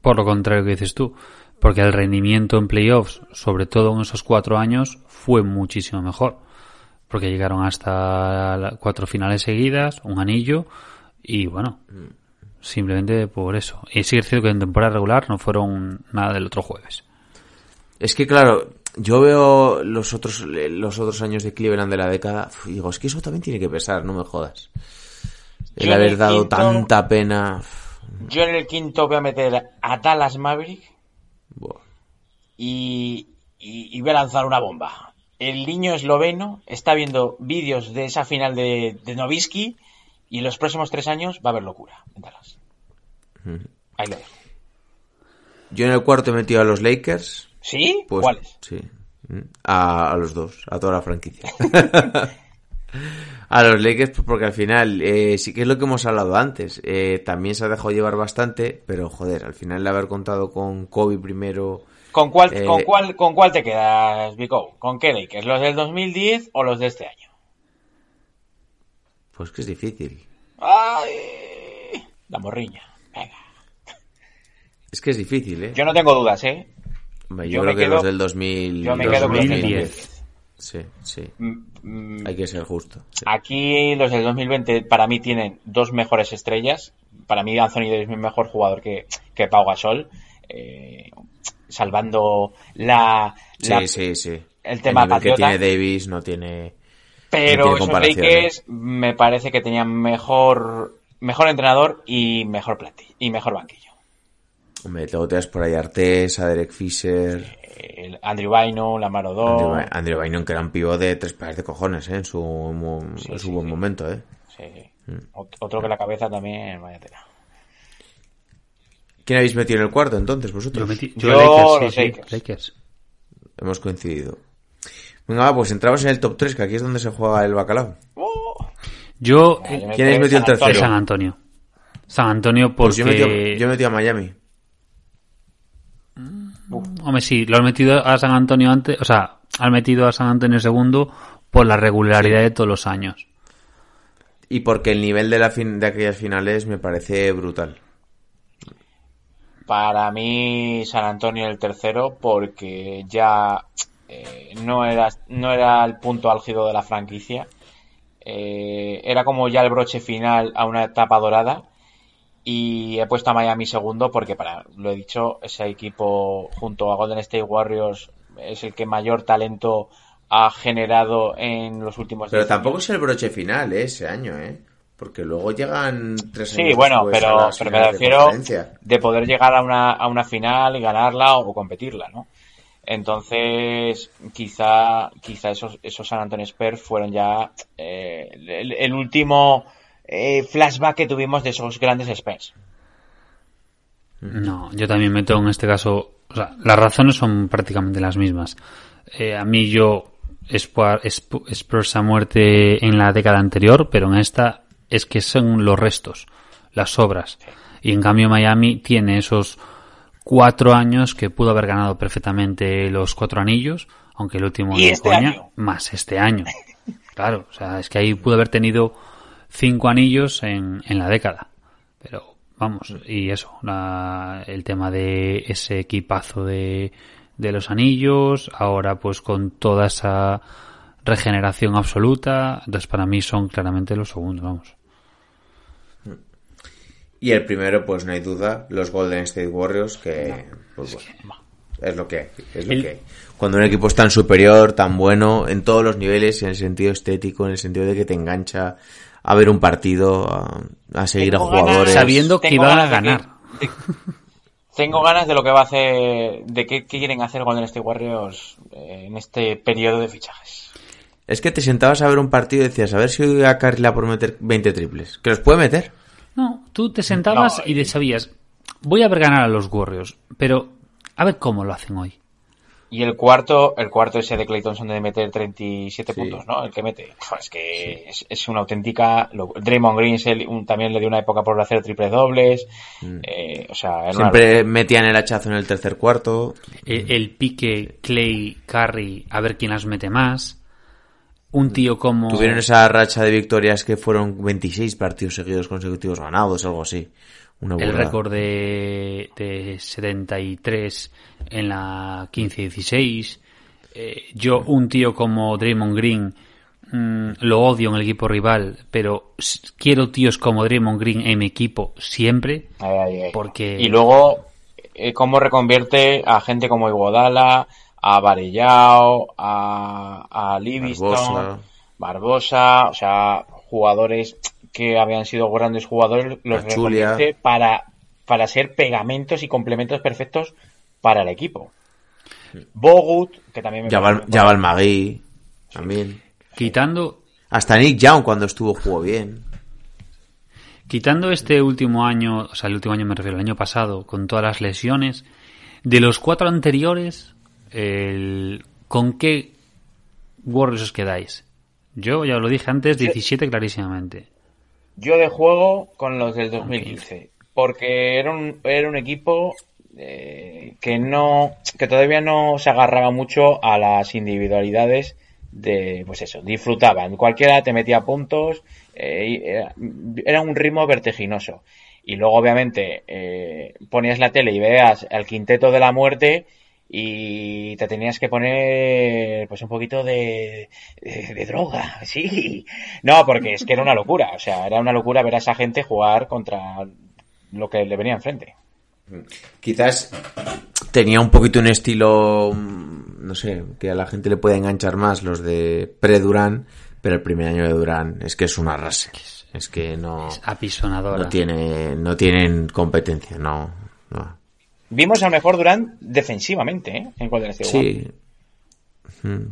por lo contrario que dices tú. Porque el rendimiento en playoffs, sobre todo en esos cuatro años, fue muchísimo mejor. Porque llegaron hasta cuatro finales seguidas, un anillo, y bueno, simplemente por eso. Y sí es cierto que en temporada regular no fueron nada del otro jueves. Es que claro, yo veo los otros los otros años de Cleveland de la década y digo, es que eso también tiene que pesar, no me jodas. El Yo haber el dado quinto- tanta pena. Yo en el quinto voy a meter a Dallas Maverick. Y, y- y voy a lanzar una bomba. El niño esloveno está viendo vídeos de esa final de, de Novisky y en los próximos tres años va a haber locura en Dallas. Ahí lo dejo. Yo en el cuarto he metido a los Lakers. ¿Sí? Pues, ¿Cuáles? Sí. A, a los dos, a toda la franquicia. [LAUGHS] a los Lakers, pues, porque al final, eh, sí que es lo que hemos hablado antes. eh, también se ha dejado llevar bastante, pero joder, al final de haber contado con Kobe primero. ¿Con cuál, Eh, con cuál, ¿Con cuál te quedas, Vico? ¿Con qué Lakers? ¿Los del 2010 o los de este año? Pues que es difícil. ¡Ay! La morriña. Venga. Es que es difícil, ¿eh? Yo no tengo dudas, ¿eh? Yo yo, me creo que quedo- los del 2000. Yo me quedo con los del 2010. 2010. Sí, sí. Mm, mm, Hay que ser justo. sí. Aquí los del 2020 para mí tienen dos mejores estrellas. Para mí Anthony Davis es mi mejor jugador que, que Pau Gasol. Eh, salvando la, la- Sí, sí, sí. el tema nivel que tiene Davis no tiene. Pero no tiene esos Lakers me parece que tenían mejor mejor entrenador y mejor plantilla y mejor banquillo. Hombre, luego te das por ahí Artés, a Derek Fisher. El Andrew Bynum, Lamar Andrew, Odom. Ba- Andrew Bynum, que era un pivot de tres pares de cojones, ¿eh? En su, mo- Sí, en su sí, buen sí. momento, ¿eh? Sí, sí. Ot- Otro que la cabeza también, vaya tela. ¿Quién habéis metido en el cuarto entonces, Yo vosotros? metí, Yo yo Lakers, sí, los sí, Lakers. Lakers. Hemos coincidido. Venga, va, pues entramos en el top 3, que aquí es donde se juega el bacalao. Yo, Yo ¿Quién habéis metido el tercero? San Antonio. San Antonio porque... Pues yo metido, yo he metido a Miami. Hombre, sí, lo has metido a San Antonio antes, o sea, has metido a San Antonio segundo por la regularidad de todos los años. Y porque el nivel de, la fin- de aquellas finales me parece brutal. Para mí San Antonio el tercero porque ya eh, no era no era el punto álgido de la franquicia. Eh, era como ya el broche final a una etapa dorada y he puesto a Miami segundo porque para lo he dicho ese equipo junto a Golden State Warriors es el que mayor talento ha generado en los últimos Pero 10 tampoco años. es el broche final, ¿eh? Ese año, ¿eh? Porque luego llegan tres Sí, años bueno, después a pero, pero me de refiero de poder llegar a una, a una final y ganarla o competirla, ¿no? Entonces, quizá, quizá esos, esos San Antonio Spurs fueron ya eh, el, el último eh, flashback que tuvimos de esos grandes Spurs. No, yo también meto en este caso, o sea, las razones son prácticamente las mismas. Eh, a mí yo Spurs Sp- Spurs a muerte en la década anterior, pero en esta es que son los restos, las sobras. Y en cambio Miami tiene esos cuatro años que pudo haber ganado perfectamente los cuatro anillos, aunque el último Y este coña, año. más este año. Claro, o sea, es que ahí pudo haber tenido cinco anillos en, en la década. Pero vamos, y eso, la- el tema de ese equipazo de, de los anillos, ahora pues con toda esa regeneración absoluta, entonces para mí son claramente los segundos, vamos. Y el primero, pues no hay duda, los Golden State Warriors, que pues, bueno, es lo que hay. Es lo El- que hay. Cuando un equipo es tan superior, tan bueno, en todos los niveles, en el sentido estético, en el sentido de que te engancha a ver un partido, a, a seguir Tengo a jugadores. ganas- Sabiendo que iban a ganas de que- ganar. de- Tengo ganas de lo que va a hacer, de qué, qué quieren hacer Golden State Warriors eh, en este periodo de fichajes. Es que te sentabas a ver un partido y decías, a ver si hoy a va por meter 20 triples. ¿Que los puede meter? No, tú te sentabas No, y te sabías, voy a ver ganar a los Warriors, pero a ver cómo lo hacen hoy. Y el cuarto, el cuarto ese de Clay Thompson de meter 37 puntos, ¿no? El que mete. Es que es, es una auténtica. lo- Draymond Green se un- también le dio una época por hacer triples dobles. Eh, o sea, era una Siempre metían el hachazo en el tercer cuarto. El, el pique Clay, Curry, a ver quién las mete más. Un tío como... Tuvieron esa racha de victorias que fueron 26 partidos seguidos consecutivos ganados, algo así. Una el récord de, de 73 en la 15-16. Eh, yo, un tío como Draymond Green, mm, lo odio en el equipo rival, pero quiero tíos como Draymond Green en mi equipo siempre, Ay, ay, ay. porque... Y luego, eh, cómo reconvierte a gente como Iguodala, a Varellao, a, a Livingston, Barbosa. Barbosa, o sea, jugadores que habían sido grandes jugadores, los reconvierte para, para ser pegamentos y complementos perfectos para el equipo. Bogut, que también me Jabal Magui, también. Quitando, Hasta Nick Young cuando estuvo jugó bien. quitando este último año, o sea, el último año me refiero, el año pasado, con todas las lesiones, de los cuatro anteriores, el- ¿con qué Warriors os quedáis? Yo ya os lo dije antes, 17 clarísimamente. Yo de juego con los del 2015, porque era un, era un equipo eh, que no, que todavía no se agarraba mucho a las individualidades de, pues eso, disfrutaban. Cualquiera te metía puntos, eh, era un ritmo vertiginoso. Y luego, obviamente, eh, ponías la tele y veas al quinteto de la muerte y te tenías que poner pues un poquito de, de, de droga, [LAUGHS] sí. No, porque es que era una locura, o sea, era una locura ver a esa gente jugar contra lo que le venía enfrente. Quizás tenía un poquito un estilo, no sé, que a la gente le puede enganchar más los de pre-Durán, pero el primer año de Durán es que es una rase. Es que no, Apisonadora. no tiene, no tienen competencia, no, no. Vimos al mejor Durán defensivamente, ¿eh? En Warriors. Sí.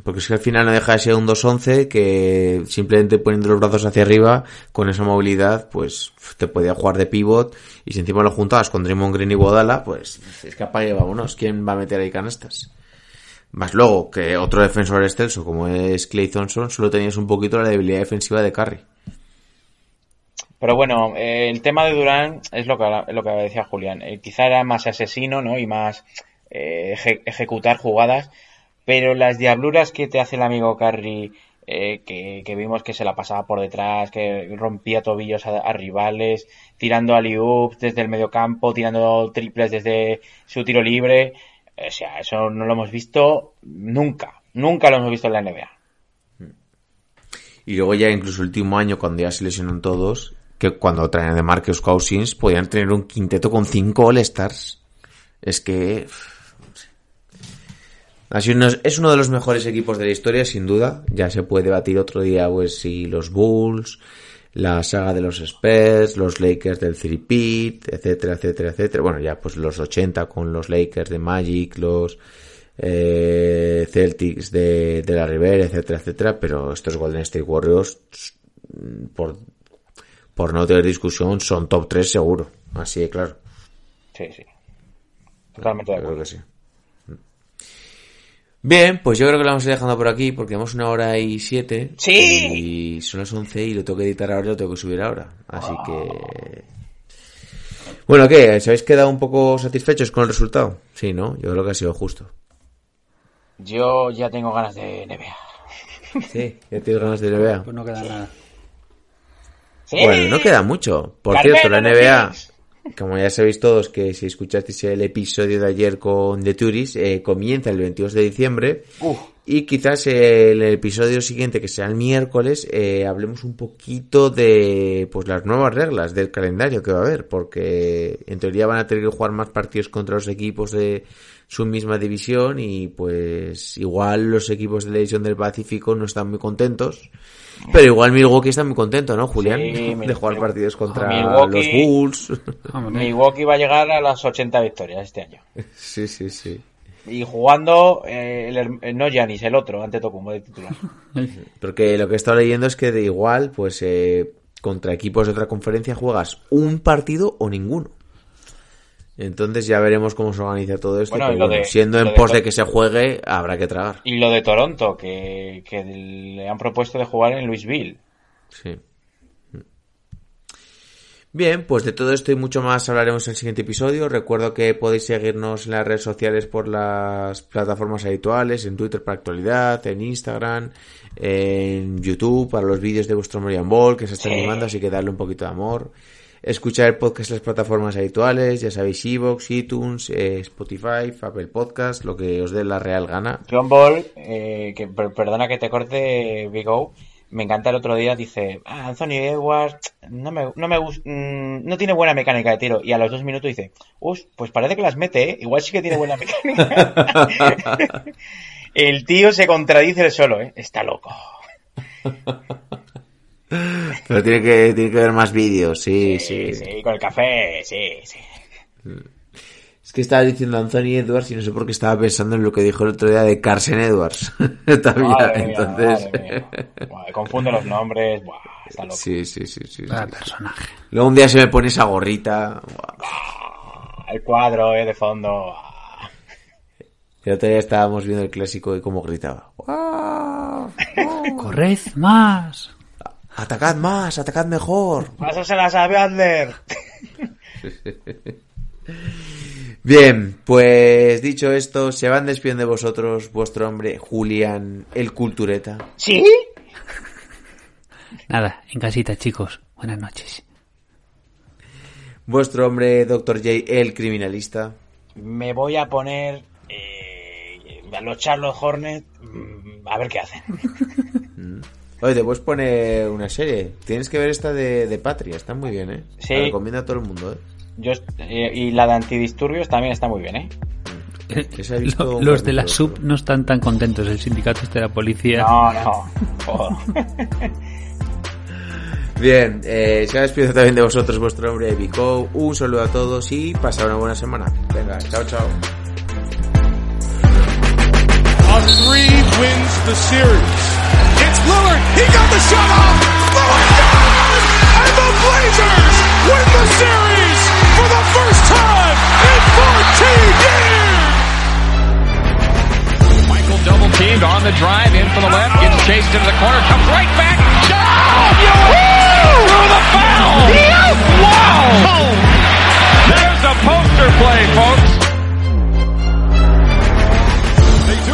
Porque es que al final no deja de ser un 2-11 que simplemente poniendo los brazos hacia arriba, con esa movilidad, pues te podía jugar de pivot y si encima lo juntabas con Draymond Green y Guadala, pues es que apague, vámonos, ¿quién va a meter ahí canastas? Más luego que otro defensor excelso como es Clay Thompson, solo tenías un poquito la debilidad defensiva de Curry. Pero bueno, eh, el tema de Durán es lo que, lo que decía Julián. Eh, quizá era más asesino, ¿no? Y más eh, eje- ejecutar jugadas. Pero las diabluras que te hace el amigo Curry, eh, que, que vimos que se la pasaba por detrás, que rompía tobillos a, rivales, tirando a desde el medio campo, tirando triples desde su tiro libre. O sea, eso no lo hemos visto nunca. Nunca lo hemos visto en la NBA. Y luego ya incluso el último año, cuando ya se lesionan todos, que cuando traen de Marcus Cousins, podían tener un quinteto con cinco All-Stars. Es que... Ha sido uno- es uno de los mejores equipos de la historia, sin duda. Ya se puede debatir otro día, pues, si los Bulls, la saga de los Spurs, los Lakers del Three-Peat, etcétera, etcétera, etcétera. Bueno, ya pues los 80 con los Lakers de Magic, los eh, Celtics de, de la Rivera, etcétera, etcétera. Pero estos Golden State Warriors, mm, por, por no tener discusión, son top 3 seguro. Así de claro. Sí, sí. Totalmente de acuerdo. creo que sí. Bien, pues yo creo que lo vamos a ir dejando por aquí porque llevamos una hora y siete. ¡Sí! Y son las once y lo tengo que editar ahora y lo tengo que subir ahora. Así que... Bueno, ¿qué? ¿Os habéis quedado un poco satisfechos con el resultado? Sí, ¿no? Yo creo que ha sido justo. Yo ya tengo ganas de NBA. Sí, ya tienes ganas de NBA. Pues no queda nada. Sí. Bueno, no queda mucho. Por Carmelo, cierto, la NBA, como ya sabéis todos que si escuchasteis el episodio de ayer con The Turis, eh, comienza el 22 de diciembre Uf. Y quizás el episodio siguiente, que será el miércoles, eh, hablemos un poquito de pues las nuevas reglas del calendario que va a haber, porque en teoría van a tener que jugar más partidos contra los equipos de su misma división y pues igual los equipos de la división del Pacífico no están muy contentos. Pero igual Milwaukee está muy contento, ¿no, Julián? Sí, [LAUGHS] de jugar partidos contra Milwaukee- los Bulls. [LAUGHS] Milwaukee va a llegar a las 80 victorias este año. sí, sí, sí. Y jugando, eh, el, eh, no Yanis, el otro, ante Tocumbo de titular. [LAUGHS] Porque lo que he estado leyendo es que de igual, pues eh, contra equipos de otra conferencia juegas un partido o ninguno. Entonces ya veremos cómo se organiza todo esto. Bueno, pero bueno, de- siendo en pos de que se juegue, habrá que tragar. Y lo de Toronto, que, que le han propuesto de jugar en Louisville. Sí. Bien, pues de todo esto y mucho más hablaremos en el siguiente episodio. Recuerdo que podéis seguirnos en las redes sociales por las plataformas habituales, en Twitter para actualidad, en Instagram, en YouTube para los vídeos de vuestro Morian Ball que se están Sí. animando, así que darle un poquito de amor. Escuchar el podcast en las plataformas habituales, ya sabéis, Evox, iTunes, eh, Spotify, Apple Podcast, lo que os dé la real gana. John Ball, eh, que per- perdona que te corte, Big O, me encanta el otro día, dice, ah, Anthony Edwards no me, no me gus- mm, no tiene buena mecánica de tiro. Y a los dos minutos dice, uff, pues parece que las mete, ¿eh? igual sí que tiene buena mecánica. [LAUGHS] el tío se contradice el solo, ¿eh? Está loco. [LAUGHS] Pero tiene que, tiene que ver más vídeos, sí, sí. Sí, sí, con el café, sí, sí. Es que estaba diciendo Anthony Edwards y no sé por qué estaba pensando en lo que dijo el otro día de Carson Edwards. [LAUGHS] También, Madre mía, entonces. madre mía. Buah, confunde los nombres, buah, está loco. Sí, sí, sí, sí. Ah, sí. personaje. Luego un día se me pone esa gorrita. Buah. El cuadro, eh, de fondo. ah. El otro día estábamos viendo el clásico y cómo gritaba. ¡Guau! Corred más. ¡Atacad más! ¡Atacad mejor! [LAUGHS] Pásaselas a Adler. [LAUGHS] Bien, pues dicho esto, se van despidiendo de vosotros vuestro hombre Julián el Cultureta. ¿Sí? [LAUGHS] Nada, en casita, chicos. Buenas noches. Vuestro hombre Dr. J el Criminalista. Me voy a poner eh, a los Charlotte Hornets mm, a ver qué hacen. Oye, te puedes poner una serie. Tienes que ver esta de, de Patria, está muy bien, ¿eh? Sí. La recomiendo a todo el mundo, ¿eh? Yo, eh, y la de antidisturbios también está muy bien, ¿eh? [LAUGHS] Lo- los de la sub no están tan contentos. El sindicato este de la policía. No, no. Joder. [LAUGHS] Bien, eh, se ha despedido también de vosotros vuestro hombre Vico. Un saludo a todos y pasad una buena semana. Venga, chao, chao. A three wins the series. Lillard. He got the shot off. Lillard down! And the Blazers win the series for the first time in 14 years! Michael double teamed on the drive in for the left, gets oh! chased into the corner, comes right back. Oh, through the foul! Wow! Oh! There's a poster play, folks.